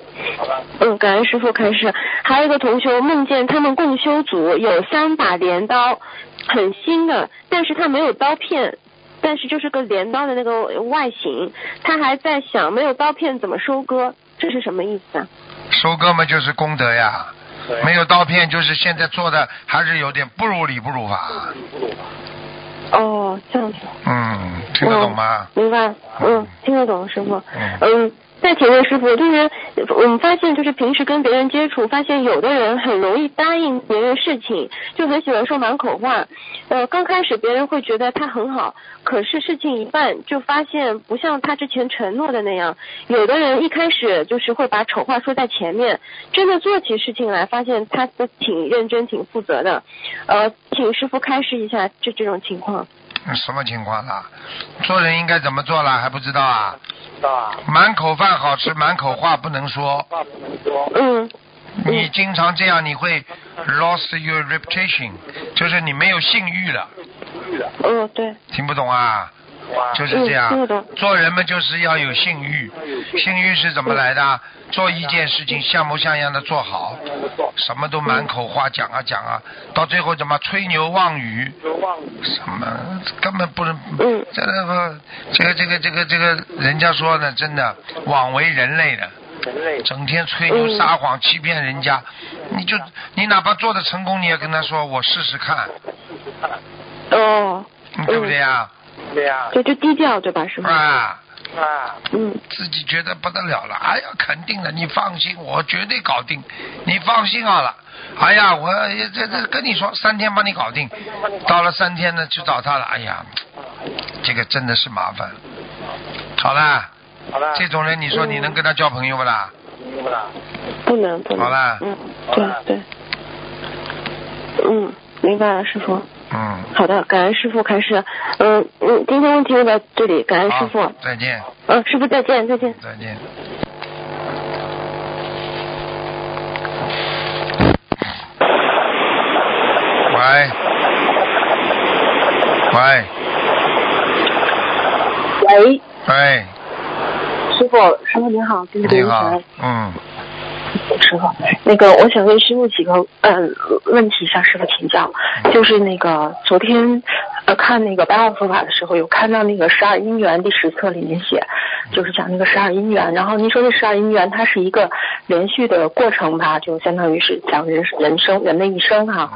嗯，感恩师傅开始。还有一个同学梦见他们共修组有三把镰刀，很新的，但是它没有刀片，但是就是个镰刀的那个外形。他还在想没有刀片怎么收割，这是什么意思啊？收割嘛就是功德呀，没有刀片就是现在做的还是有点不如理不如法。哦，这样子。嗯，听得懂吗？明白，嗯，听得懂，师傅。嗯嗯，再请问师傅，就是我们发现，就是平时跟别人接触，发现有的人很容易答应别人事情，就很喜欢说满口话。呃，刚开始别人会觉得他很好，可是事情一办，就发现不像他之前承诺的那样。有的人一开始就是会把丑话说在前面，真的做起事情来，发现他都挺认真、挺负责的。呃，请师傅开示一下这这种情况。什么情况啦？做人应该怎么做了还不知道啊？啊满口饭好吃，满口话不能说。嗯你经常这样，你会 lost your reputation，就是你没有信誉了。嗯，对。听不懂啊？就是这样。做人们就是要有信誉。信誉。是怎么来的？做一件事情像模像样的做好，什么都满口话讲啊讲啊，到最后怎么吹牛妄语？什么根本不能，嗯。这个这个这个这个这个，人家说呢，真的枉为人类的。整天吹牛嗯撒谎欺骗人家，你就你哪怕做的成功，你也跟他说我试试看，哦，对不对呀？就就低调对吧，师傅？啊啊，嗯自己觉得不得了了，哎呀，肯定的，你放心，我绝对搞定，你放心好了。哎呀，我这这跟你说，三天帮你搞定，到了三天呢，去找他了，哎呀，这个真的是麻烦。好了，好了，这种人，你说你能跟他交朋友不啦？不能不能。好啦嗯，对对。嗯，明白了，师傅。嗯，好的，感恩师傅开始。嗯嗯，今天问题就到这里，感恩师傅。再见，嗯，师傅再见，再见。再见。喂，喂，喂，喂，师傅，师傅您好，对不对？你好，嗯，师傅，那个我想问师傅几个呃问题向师傅请教，就是那个昨天呃看那个白话佛法的时候，有看到那个十二因缘第十册里面写，就是讲那个十二因缘，然后您说这十二因缘它是一个连续的过程吧，就相当于是讲人人生人的一生哈、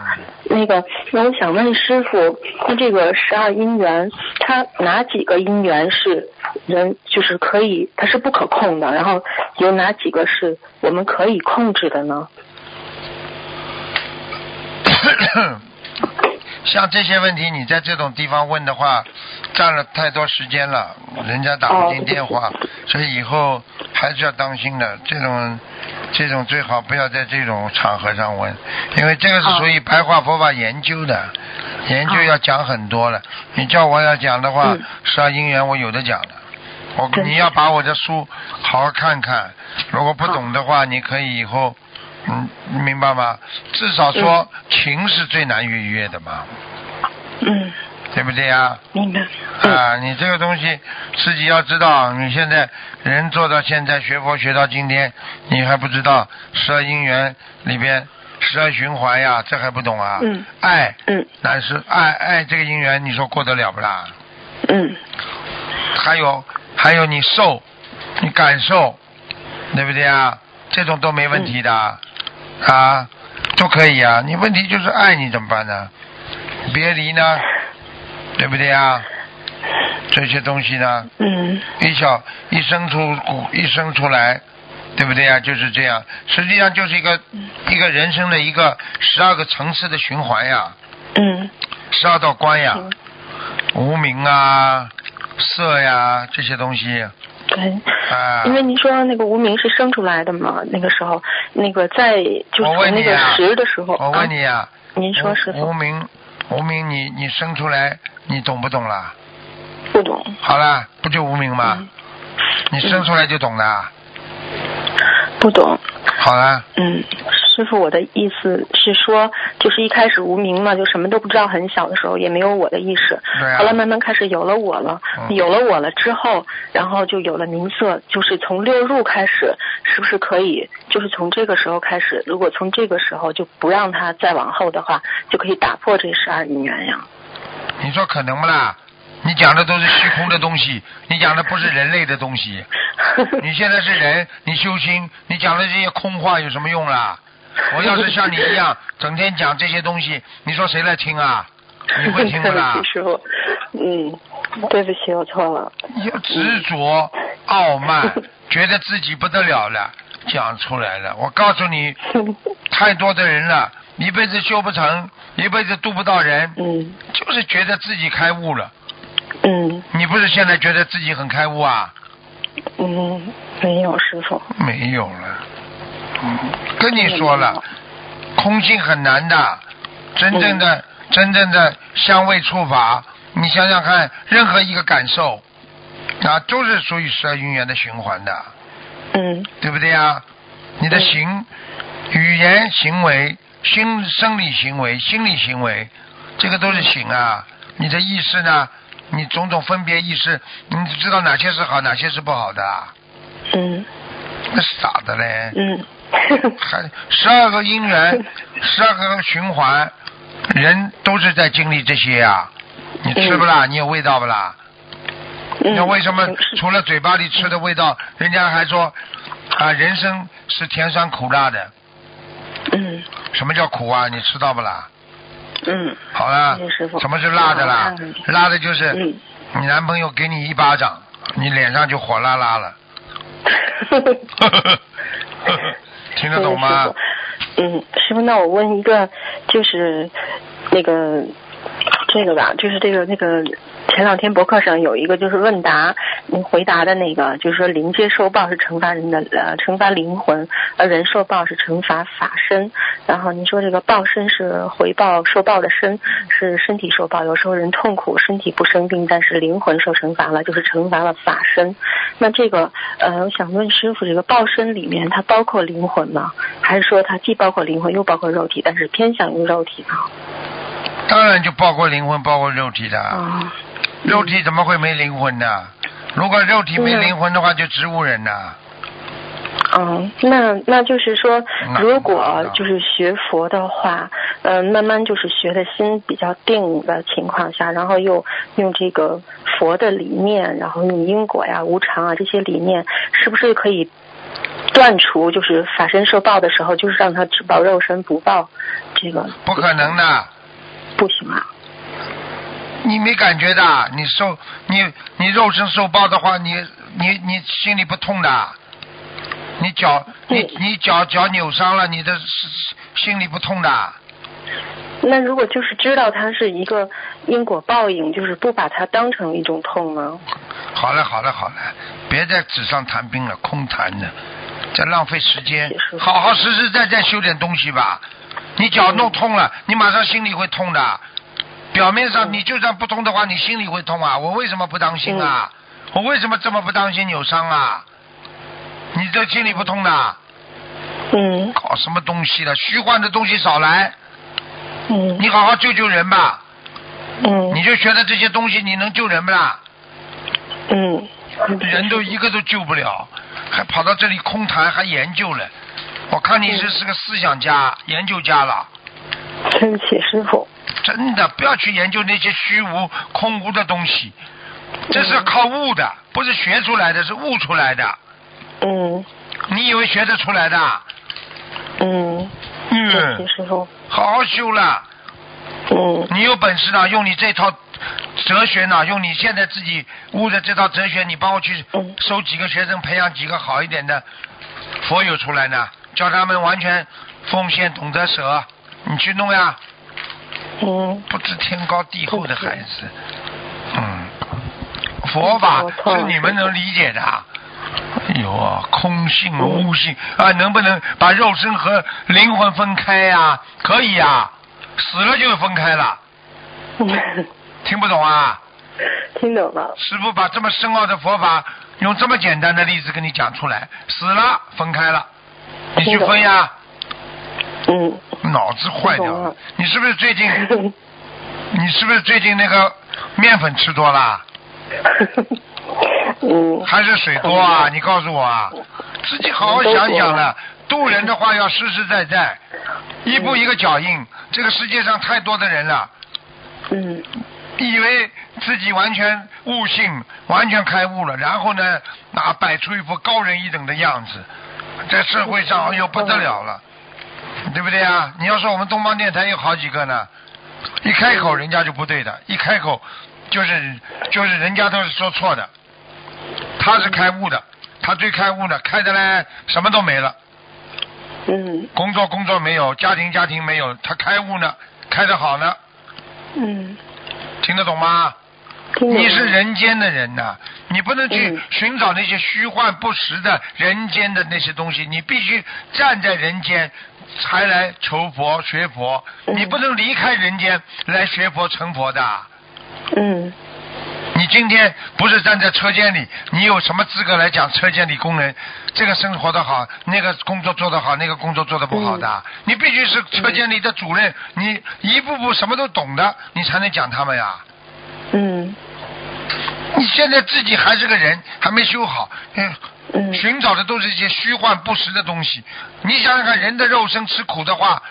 那个，那我想问师傅，那这个十二因缘，它哪几个因缘是人就是可以，它是不可控的？然后有哪几个是我们可以控制的呢？像这些问题，你在这种地方问的话，占了太多时间了，人家打不进电话，所以以后还是要当心的。这种这种最好不要在这种场合上问，因为这个是属于白话佛法研究的，研究要讲很多了。你叫我要讲的话，嗯十二因缘我有的讲的。我你要把我的书好好看看，如果不懂的话，你可以以后，嗯，明白吗？至少说情是最难逾越的嘛，嗯，对不对呀？明白。嗯啊，你这个东西自己要知道，你现在人做到现在学佛学到今天，你还不知道十二因缘里边十二循环呀，这还不懂啊？嗯爱，嗯但是爱爱这个因缘，你说过得了不啦？嗯还有还有你受，你感受，对不对啊？这种都没问题的，啊，都可以啊。你问题就是爱你怎么办呢？别离呢，对不对啊？这些东西呢，嗯一小一生出一生出来，对不对啊？就是这样，实际上就是一个一个人生的一个十二个层次的循环呀，嗯十二道关呀，嗯无名啊、色呀这些东西对。啊。因为您说那个无名是生出来的嘛，那个时候，那个在就是那个十的时候，我问你啊，啊，您说是无无名无名你你生出来，你懂不懂啦？不懂，好了，不就无名吗？嗯你生出来就懂了。不懂，好了，嗯，师傅，我的意思是说，就是一开始无名嘛，就什么都不知道，很小的时候也没有我的意识，对啊后来慢慢开始有了我了，嗯有了我了之后，然后就有了名色，就是从六入开始，是不是可以，就是从这个时候开始，如果从这个时候就不让他再往后的话，就可以打破这十二因缘呀？你说可能不啦？你讲的都是虚空的东西，你讲的不是人类的东西。你现在是人，你修心，你讲的这些空话有什么用啦？我要是像你一样，整天讲这些东西，你说谁来听啊？你会听不啦对不？起，师傅，嗯，对不起，我错了。要执着、傲慢，觉得自己不得了了，讲出来了。我告诉你，太多的人了，一辈子修不成，一辈子渡不到人，嗯就是觉得自己开悟了。嗯你不是现在觉得自己很开悟啊？嗯，没有师傅。没有了。嗯，跟你说了，空性很难的，真正的、真正的香味触法，你想想看，任何一个感受啊，都是属于十二因缘的循环的。嗯对不对呀？你的行、语言、行为、心、生理行为、心理行为，这个都是行啊。你的意识呢？你种种分别意识，你知道哪些是好，哪些是不好的啊？嗯那傻的嘞！嗯。还十二个因缘，十二个循环，人都是在经历这些呀、你吃不啦？你有味道不啦？嗯那为什么除了嘴巴里吃的味道，人家还说啊，人生是甜酸苦辣的？嗯什么叫苦啊？你吃到不啦？嗯好了什么是辣的啦？辣的就是嗯。你男朋友给你一巴掌，你脸上就火辣辣了。听得懂吗？嗯，师傅，那我问一个，就是那个这个吧，就是这个那个前两天博客上有一个就是问答，您回答的那个，就是说灵界受报是惩罚人的，呃，惩罚灵魂，而人受报是惩罚法身。然后您说这个报身是回报受报的身，是身体受报。有时候人痛苦，身体不生病，但是灵魂受惩罚了，就是惩罚了法身。那这个，呃，我想问师傅，这个报身里面它包括灵魂吗？还是说它既包括灵魂又包括肉体，但是偏向于肉体呢？当然就包括灵魂，包括肉体的。啊，肉体怎么会没灵魂呢？如果肉体没灵魂的话，就植物人呐。嗯，那那就是说，如果就是学佛的话，嗯、慢慢就是学的心比较定的情况下，然后又用这个佛的理念，然后用因果呀、无常啊这些理念，是不是可以断除就是法身受报的时候，就是让他只报肉身不报这个？不可能的。不行啊。你没感觉的，你受你你肉身受报的话，你你你心里不痛的，你脚你你脚脚扭伤了，你的心里不痛的。那如果就是知道它是一个因果报应，就是不把它当成一种痛呢？好了好了好了，别在纸上谈兵了，空谈的，在浪费时间。好好实实在在修点东西吧。你脚弄痛了，你马上心里会痛的。表面上你就算不痛的话，你心里会痛啊。我为什么不当心啊？我为什么这么不当心扭伤啊？你这心里不痛的？嗯。搞什么东西了？虚幻的东西少来。嗯。你好好救救人吧。嗯。你就学的这些东西，你能救人不啦？嗯。人都一个都救不了，还跑到这里空谈，还研究了。我看你是是个思想家、研究家了。对不起，师傅。真的，不要去研究那些虚无、空无的东西，这是靠悟的，不是学出来的，是悟出来的。嗯。你以为学得出来的？嗯。嗯。对不起，师傅。好好修了。嗯。你有本事呢，用你这套哲学呢，用你现在自己悟的这套哲学，你帮我去收几个学生，培养几个好一点的佛友出来呢，叫他们完全奉献、懂得舍，你去弄呀。嗯。不知天高地厚的孩子，嗯，佛法是你们能理解的。哎呦啊，空性悟性啊，能不能把肉身和灵魂分开呀、可以呀、死了就分开了。听不懂啊？听懂了。师傅把这么深奥的佛法用这么简单的例子跟你讲出来，死了分开了，你去分呀。嗯。脑子坏掉了。你是不是最近？你是不是最近那个面粉吃多了？嗯。还是水多啊？你告诉我啊！自己好好想想了。渡人的话要实实在在，一步一个脚印。这个世界上太多的人了。嗯。以为自己完全悟性，完全开悟了，然后呢，啊，摆出一副高人一等的样子，在社会上哎呦不得了了，对不对啊？你要说我们东方电台有好几个呢，一开口人家就不对的，一开口就是就是人家都是说错的，他是开悟的，他最开悟的，开的呢什么都没了，嗯工作工作没有，家庭家庭没有，他开悟呢，开的好呢，嗯。听得懂吗？你是人间的人呐、你不能去寻找那些虚幻不实的人间的那些东西，你必须站在人间才来求佛学佛，你不能离开人间来学佛成佛的。嗯。你今天不是站在车间里，你有什么资格来讲车间里工人这个生活的好，那个工作做得好，那个工作做得不好的？你必须是车间里的主任，你一步步什么都懂的，你才能讲他们呀。嗯。你现在自己还是个人，还没修好，嗯，寻找的都是一些虚幻不实的东西。你想想看，人的肉身吃苦的话，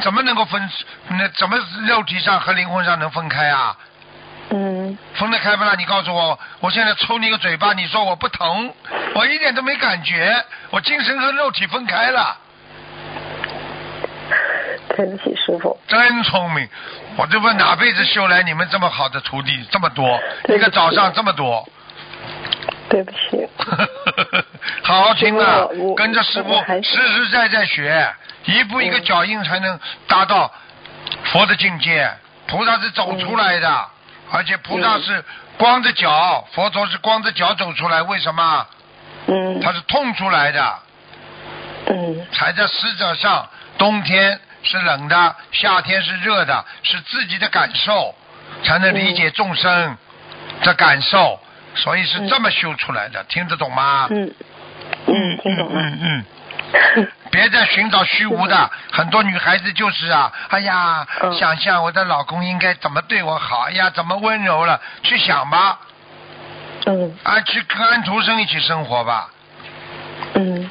怎么能够分？那怎么肉体上和灵魂上能分开啊？嗯。分得开不啦？你告诉我，我现在抽你个嘴巴，你说我不疼，我一点都没感觉，我精神和肉体分开了。对不起，师傅。真聪明，我这不哪辈子修来你们这么好的徒弟这么多，一个早上这么多。对不起。好好听啊跟着师傅实实在在学，一步一个脚印才能达到佛的境界。菩萨是走出来的，而且菩萨是光着脚，佛陀是光着脚走出来，为什么？嗯他是痛出来的，嗯踩在死者上，冬天是冷的，夏天是热的，是自己的感受，才能理解众生的感受，所以是这么修出来的，听得懂吗？嗯。嗯，听懂了。嗯嗯。别再寻找虚无的，很多女孩子就是啊，哎呀，嗯。想象我的老公应该怎么对我好，哎呀，怎么温柔了，去想吧，嗯。啊，去跟安徒生一起生活吧，嗯，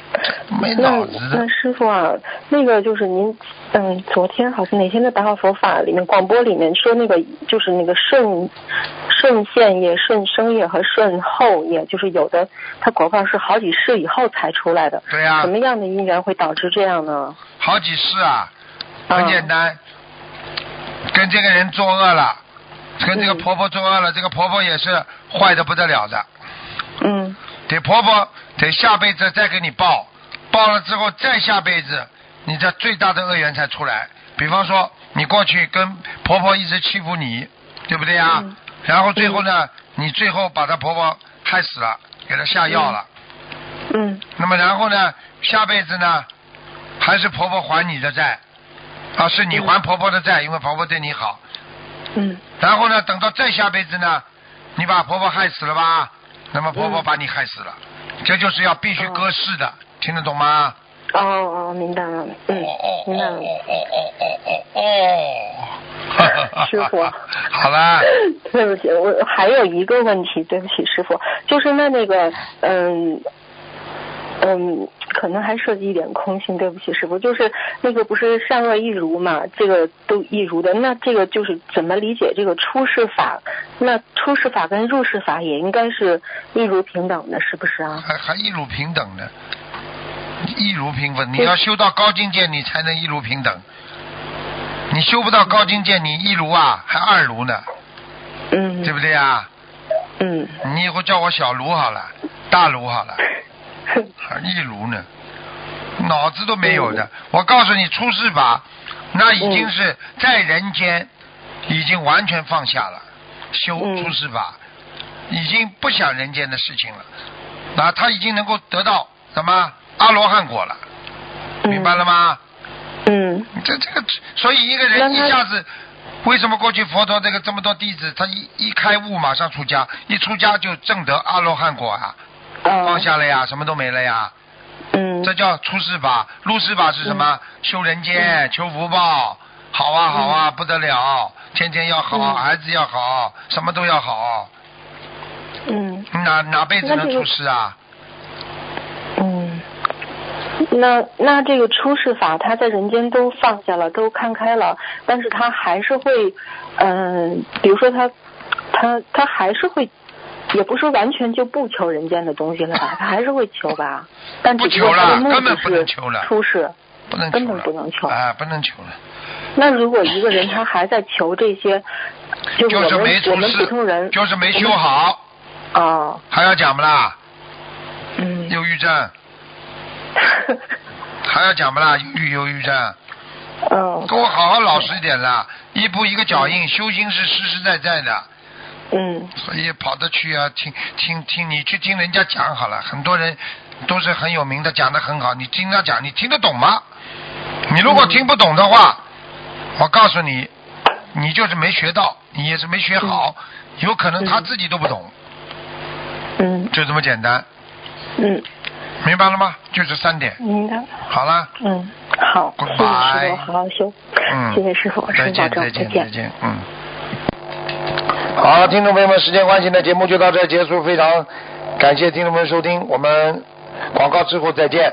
没那脑子的那，师傅啊，那个就是您，嗯，昨天好像哪天的白话佛法里面广播里面说那个就是那个肾肾腺液、肾生液和顺后液，就是有的它广告是好几世以后才出来的，对呀、什么样的因缘会导致这样呢？好几世啊，很嗯。简单，跟这个人作恶了，跟这个嗯。婆婆作恶了，这个婆婆也是坏的不得了的，嗯。得婆婆得下辈子再给你报，报了之后再下辈子，你这最大的恶缘才出来。比方说，你过去跟婆婆一直欺负你，对不对啊？嗯然后最后呢，你最后把她婆婆害死了，给她下药了。嗯那么然后呢，下辈子呢，还是婆婆还你的债，啊，是你还婆婆的债，因为婆婆对你好。嗯然后呢，等到再下辈子呢，你把婆婆害死了吧？那么婆婆嗯把你害死了，这就是要必须割世的，听得懂吗？哦哦，明白了，嗯哦哦，明白了。哦哦哦哦哦哦，师傅好啦，对不起，我还有一个问题，对不起，师傅，就是那那个，嗯嗯，可能还涉及一点空性，对不起，师傅，就是那个不是善恶一如嘛，这个都一如的，那这个就是怎么理解这个出世法？那出世法跟入世法也应该是一如平等的，是不是啊？还还一如平等的，一如平等。你要修到高境界，你才能一如平等。你修不到高境界，你一如啊，还二如呢，嗯对不对啊？嗯你以后叫我小卢好了，大卢好了，还一卢呢，脑子都没有的。我告诉你，出世法那已经是在人间已经完全放下了，修嗯出世法已经不想人间的事情了，那他已经能够得到什么阿罗汉果了，明白了吗？嗯。这这个，所以一个人一下子，为什么过去佛陀这个这么多弟子，他一一开悟马上出家，一出家就证得阿罗汉果啊，哦。放下了呀，什么都没了呀，嗯。这叫出世法。入世法是什么？修人间，求福报，好啊好啊，不得了，天天要好，嗯。孩子要好，什么都要好，嗯。哪哪辈子能出世啊？嗯，那那这个出世法，他在人间都放下了，都看开了，但是他还是会，嗯、比如说他，他他还是会，也不是完全就不求人间的东西了吧，他还是会求吧，但不求了根本不能求了出世。不能根本不能求哎，不能求了。那如果一个人他还在求这些，就是我们就是没出我们普通人，就是没修好，哦，还要讲不啦？嗯，忧郁症 还要讲不啦？忧郁忧郁症，嗯跟我好好老实一点啦，一步一个脚印，修心是实实在在的，嗯。所以跑得去啊，听听听，你去听人家讲好了，很多人都是很有名的，讲得很好，你听他讲，你听得懂吗？你如果听不懂的话，我告诉你，你就是没学到，你也是没学好，有可能他自己都不懂，嗯。就这么简单，嗯，明白了吗？就这三点，明白。好了。嗯，好，谢谢师傅，好好修。嗯，谢谢师傅，师再见，傅保重，再见，再见。嗯。好，听众朋友们，时间关系呢，节目就到这结束，非常感谢听众朋友收听，我们广告之后再见。